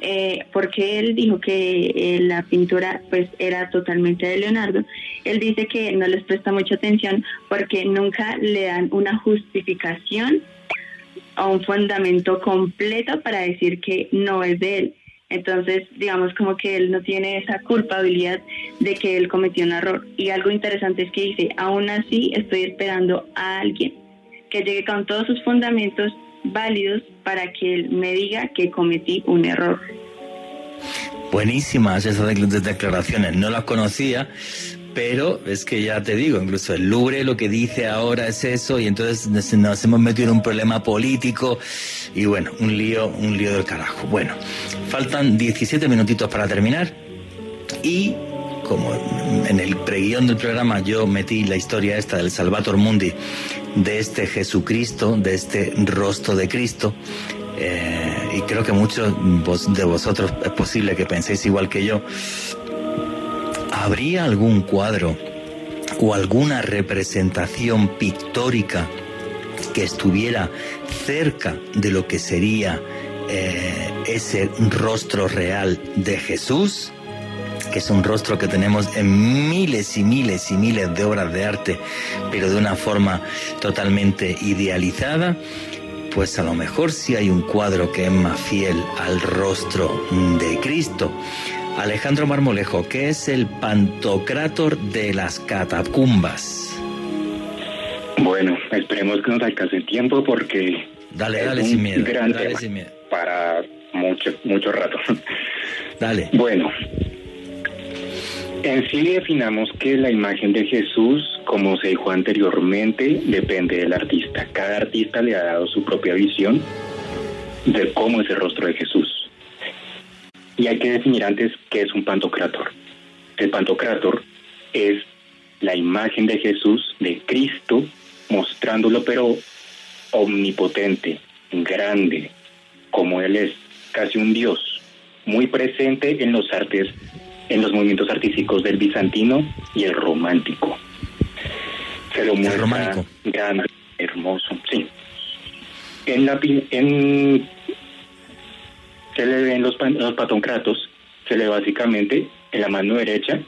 eh, porque él dijo que eh, la pintura pues era totalmente de Leonardo, él dice que no les presta mucha atención porque nunca le dan una justificación o un fundamento completo para decir que no es de él. Entonces, digamos como que él no tiene esa culpabilidad de que él cometió un error. Y algo interesante es que dice, aún así estoy esperando a alguien que llegue con todos sus fundamentos válidos para que él me diga que cometí un error. Buenísimas esas declaraciones, no las conocía, pero es que ya te digo, incluso el Louvre lo que dice ahora es eso y entonces nos hemos metido en un problema político y bueno, un lío, un lío del carajo. Bueno, faltan 17 minutitos para terminar y como en el preguión del programa yo metí la historia esta del Salvator Mundi, de este Jesucristo, de este rostro de Cristo, eh, y creo que muchos de vosotros es posible que penséis igual que yo, ¿Habría algún cuadro o alguna representación pictórica que estuviera cerca de lo que sería eh, ese rostro real de Jesús? que es un rostro que tenemos en miles y miles y miles de obras de arte, pero de una forma totalmente idealizada, pues a lo mejor sí hay un cuadro que es más fiel al rostro de Cristo. Alejandro Marmolejo, ¿qué es el Pantocrátor de las catacumbas? Bueno, esperemos que nos alcance el tiempo porque dale, dale sin miedo, dale sin miedo. para mucho, mucho rato. Dale. Bueno, en sí definamos que la imagen de Jesús, como se dijo anteriormente, depende del artista. Cada artista le ha dado su propia visión de cómo es el rostro de Jesús. Y hay que definir antes qué es un pantocrátor. El pantocrátor es la imagen de Jesús, de Cristo, mostrándolo pero omnipotente, grande, como Él es, casi un Dios, muy presente en los artes, en los movimientos artísticos del bizantino y el romántico. Se lo muestra grande, hermoso, sí. En, la, en se le ven los, los patoncratos, se le básicamente en la mano derecha,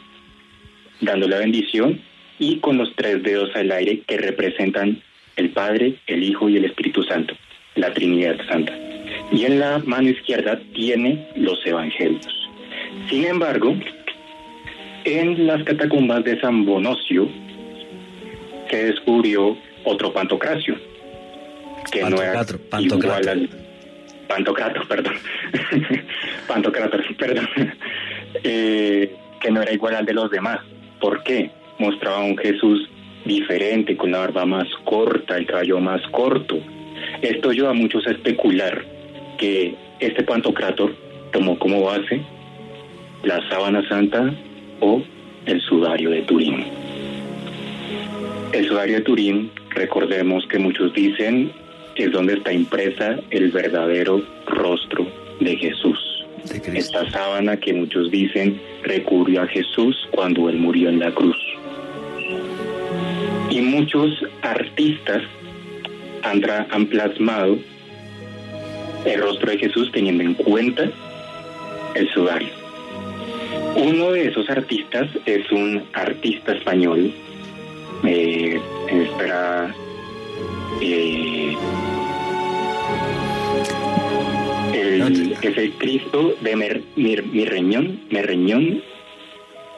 dando la bendición y con los tres dedos al aire que representan el Padre, el Hijo y el Espíritu Santo, la Trinidad Santa. Y en la mano izquierda tiene los evangelios. Sin embargo, en las catacumbas de San Bonocio se descubrió otro pantocracio, que no era igual al, Pantocrator, perdón. Pantocrator, perdón. Eh, que no era igual al de los demás. ¿Por qué? Mostraba un Jesús diferente, con la barba más corta, el cabello más corto. Esto lleva a muchos a especular que este pantocrátor tomó como base la sábana santa o el sudario de Turín. El sudario de Turín, recordemos que muchos dicen, es donde está impresa el verdadero rostro de Jesús. Esta sábana que muchos dicen recurrió a Jesús cuando él murió en la cruz. Y muchos artistas han, han plasmado el rostro de Jesús teniendo en cuenta el sudario. Uno de esos artistas es un artista español, eh, espera, eh, es el Cristo de Mer, Mirreñón, Merreñón,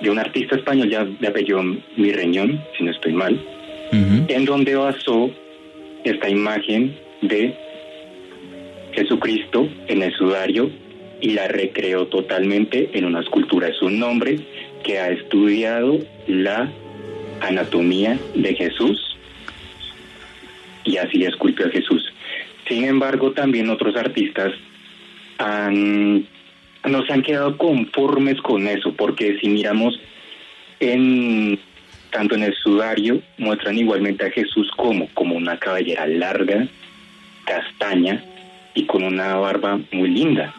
de un artista español ya de apellido Mirreñón, si no estoy mal, en donde basó esta imagen de Jesucristo en el sudario y la recreó totalmente en una escultura. Es un hombre que ha estudiado la anatomía de Jesús y así esculpió a Jesús. Sin embargo, también otros artistas nos han quedado conformes con eso, porque si miramos en tanto en el sudario, muestran igualmente a Jesús como, como una cabellera larga, castaña y con una barba muy linda.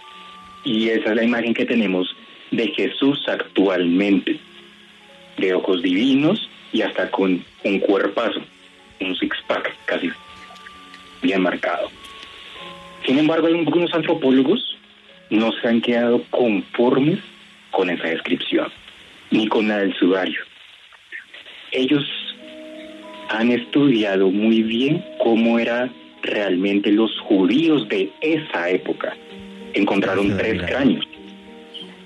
Y esa es la imagen que tenemos de Jesús actualmente, de ojos divinos y hasta con un cuerpazo, un six-pack casi bien marcado. Sin embargo, algunos antropólogos no se han quedado conformes con esa descripción, ni con la del sudario. Ellos han estudiado muy bien cómo eran realmente los judíos de esa época encontraron tres cráneos.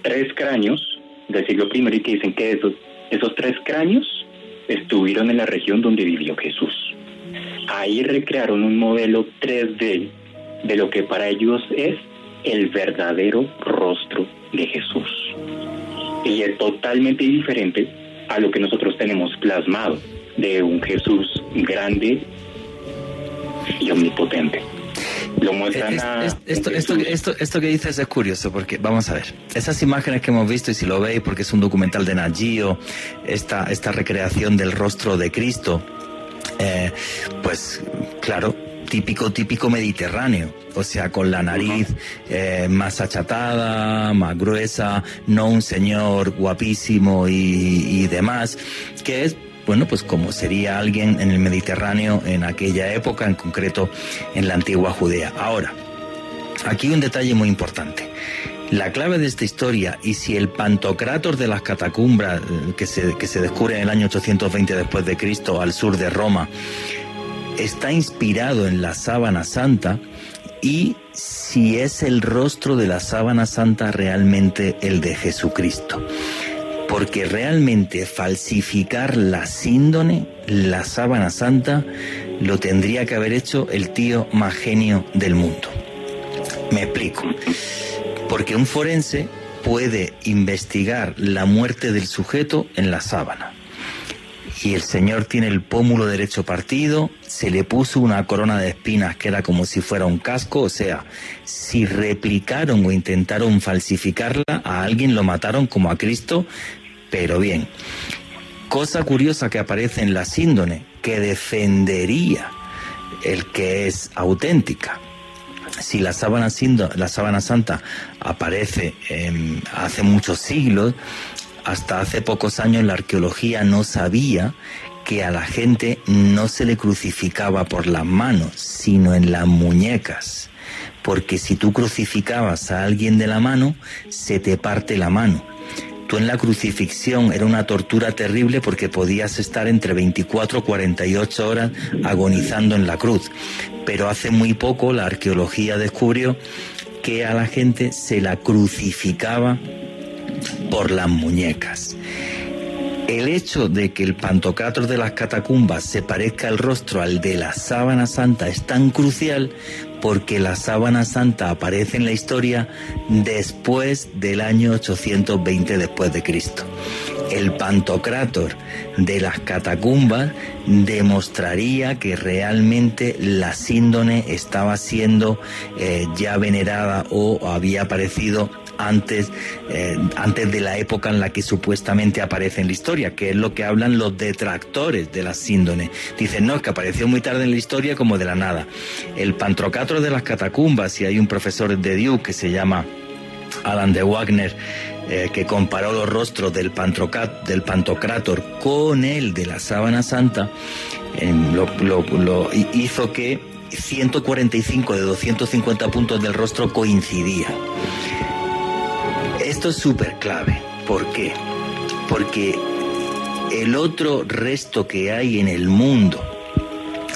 Tres cráneos del siglo I y que dicen que esos, esos tres cráneos estuvieron en la región donde vivió Jesús. Ahí recrearon un modelo 3D de lo que para ellos es el verdadero rostro de Jesús. Y es totalmente diferente a lo que nosotros tenemos plasmado de un Jesús grande y omnipotente lo muestran esto, esto, esto, que dices es curioso porque, vamos a ver, esas imágenes que hemos visto y si lo veis porque es un documental de Nagio, esta, esta recreación del rostro de Cristo, eh, pues claro, típico, típico mediterráneo, o sea, con la nariz eh, más achatada, más gruesa, no un señor guapísimo y, y demás, que es bueno, pues como sería alguien en el Mediterráneo en aquella época, en concreto en la antigua Judea. Ahora, aquí un detalle muy importante. La clave de esta historia, y si el Pantocrator de las catacumbas eh, que se, que se descubre en el año 820 después de Cristo al sur de Roma, está inspirado en la sábana santa, y si es el rostro de la sábana santa realmente el de Jesucristo porque realmente falsificar la síndone, la sábana santa, lo tendría que haber hecho el tío más genio del mundo. Me explico. Porque un forense puede investigar la muerte del sujeto en la sábana. Y el señor tiene el pómulo derecho partido, se le puso una corona de espinas que era como si fuera un casco, o sea, si replicaron o intentaron falsificarla, a alguien lo mataron como a Cristo, pero bien, cosa curiosa que aparece en la síndone, que defendería el que es auténtica. Si la sábana, la sábana santa aparece hace muchos siglos, hasta hace pocos años la arqueología no sabía que a la gente no se le crucificaba por las manos, sino en las muñecas. Porque si tú crucificabas a alguien de la mano, se te parte la mano Tú en la crucifixión era una tortura terrible porque podías estar entre 24 y 48 horas agonizando en la cruz. Pero hace muy poco la arqueología descubrió que a la gente se la crucificaba por las muñecas. El hecho de que el pantocrator de las catacumbas se parezca el rostro al de la sábana santa es tan crucial porque la sábana santa aparece en la historia después del año 820 después de Cristo. el pantocrátor de las catacumbas demostraría que realmente la síndone estaba siendo eh, ya venerada o había aparecido antes, eh, antes de la época en la que supuestamente aparece en la historia, que es lo que hablan los detractores de la síndone. Dicen, no, es que apareció muy tarde en la historia como de la nada. El pantocrátor de las catacumbas, y hay un profesor de Duke que se llama Alan de Wagner, eh, que comparó los rostros del, del Pantocrátor con el de la Sábana Santa, em, lo, hizo que 145 de 250 puntos del rostro coincidían. Esto es súper clave. ¿Por qué? Porque el otro resto que hay en el mundo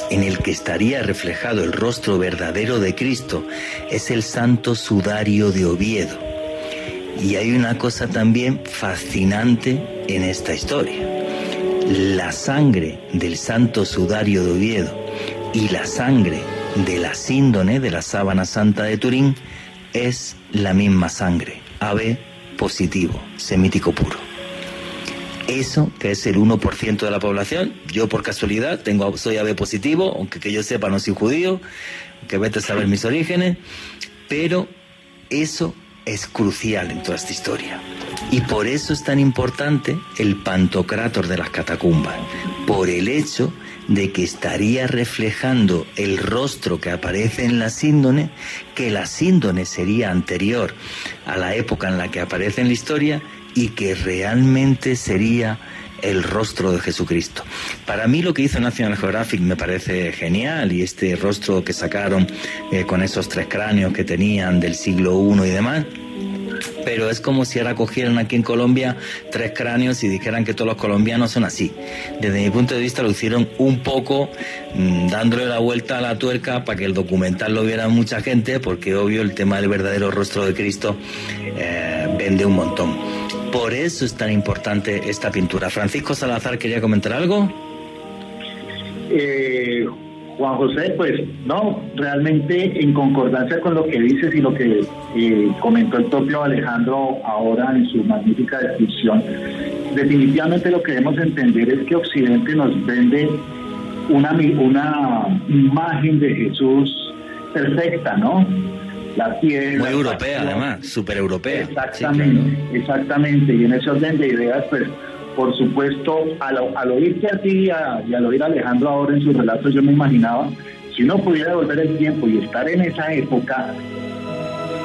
en el que estaría reflejado el rostro verdadero de Cristo es el santo sudario de Oviedo y hay una cosa también fascinante en esta historia. La sangre del santo sudario de Oviedo y la sangre de la síndone de la sábana santa de Turín es la misma sangre, AB positivo, semítico puro. Eso, que es el 1% de la población, yo por casualidad tengo, soy AB positivo, aunque que yo sepa no soy judío, que vete a saber mis orígenes, pero eso es crucial en toda esta historia. Y por eso es tan importante el pantocrátor de las catacumbas, por el hecho de que estaría reflejando el rostro que aparece en la síndone, que la síndone sería anterior a la época en la que aparece en la historia y que realmente sería el rostro de Jesucristo. Para mí lo que hizo National Geographic me parece genial y este rostro que sacaron eh, con esos tres cráneos que tenían del siglo I y demás, pero es como si ahora cogieran aquí en Colombia tres cráneos y dijeran que todos los colombianos son así. Desde mi punto de vista lo hicieron un poco mm, dándole la vuelta a la tuerca para que el documental lo viera mucha gente, porque obvio el tema del verdadero rostro de Cristo eh, vende un montón. Por eso es tan importante esta pintura. Francisco Salazar quería comentar algo. Eh, Juan José, pues no, realmente en concordancia con lo que dices y lo que eh, comentó el propio Alejandro ahora en su magnífica descripción, definitivamente lo que debemos entender es que Occidente nos vende una, una imagen de Jesús perfecta, ¿no? La piel. Muy europea, además, súper europea. Exactamente, exactamente. Y en ese orden de ideas, pues por supuesto, al, al oírte a ti y, al oír a Alejandro ahora en sus relatos, yo me imaginaba, si uno pudiera volver el tiempo y estar en esa época,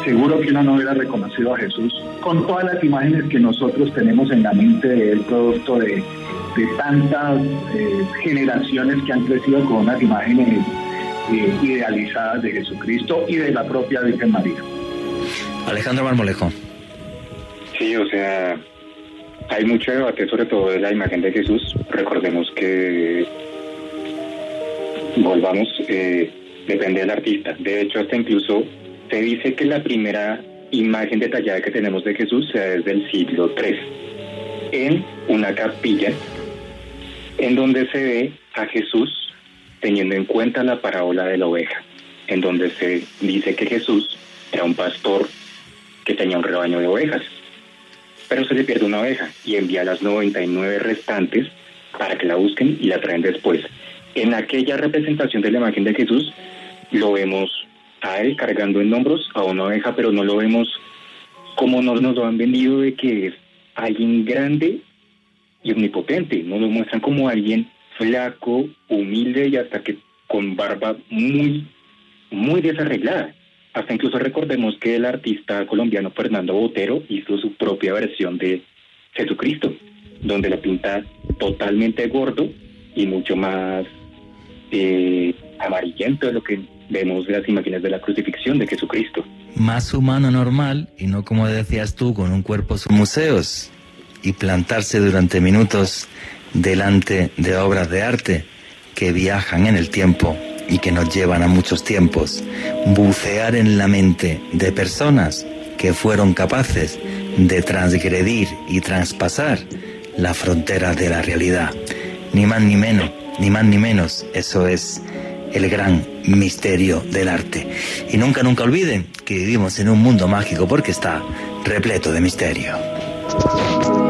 seguro que uno no hubiera reconocido a Jesús con todas las imágenes que nosotros tenemos en la mente del producto de, tantas eh, generaciones que han crecido con unas imágenes eh, idealizadas de Jesucristo y de la propia Virgen María. Alejandro Marmolejo. Sí, o sea, hay mucho debate sobre todo de la imagen de Jesús. Recordemos que volvamos, eh, depende del artista. De hecho, hasta incluso se dice que la primera imagen detallada que tenemos de Jesús sea desde el siglo III, en una capilla en donde se ve a Jesús teniendo en cuenta la parábola de la oveja, en donde se dice que Jesús era un pastor que tenía un rebaño de ovejas pero se le pierde una oveja y envía las 99 restantes para que la busquen y la traen después. En aquella representación de la imagen de Jesús lo vemos a él cargando en hombros a una oveja, pero no lo vemos como nos, nos lo han vendido de que es alguien grande y omnipotente, no lo muestran como alguien flaco, humilde y hasta que con barba muy, muy desarreglada. Hasta incluso recordemos que el artista colombiano Fernando Botero hizo su propia versión de Jesucristo, donde la pinta totalmente gordo y mucho más eh, amarillento de lo que vemos las imágenes de la crucifixión de Jesucristo. Más humano normal y no como decías tú, con un cuerpo sus museos y plantarse durante minutos delante de obras de arte que viajan en el tiempo y que nos llevan a muchos tiempos, bucear en la mente de personas que fueron capaces de transgredir y traspasar la frontera de la realidad. Ni más ni menos, ni más ni menos, eso es el gran misterio del arte. Y nunca, nunca olviden que vivimos en un mundo mágico porque está repleto de misterio.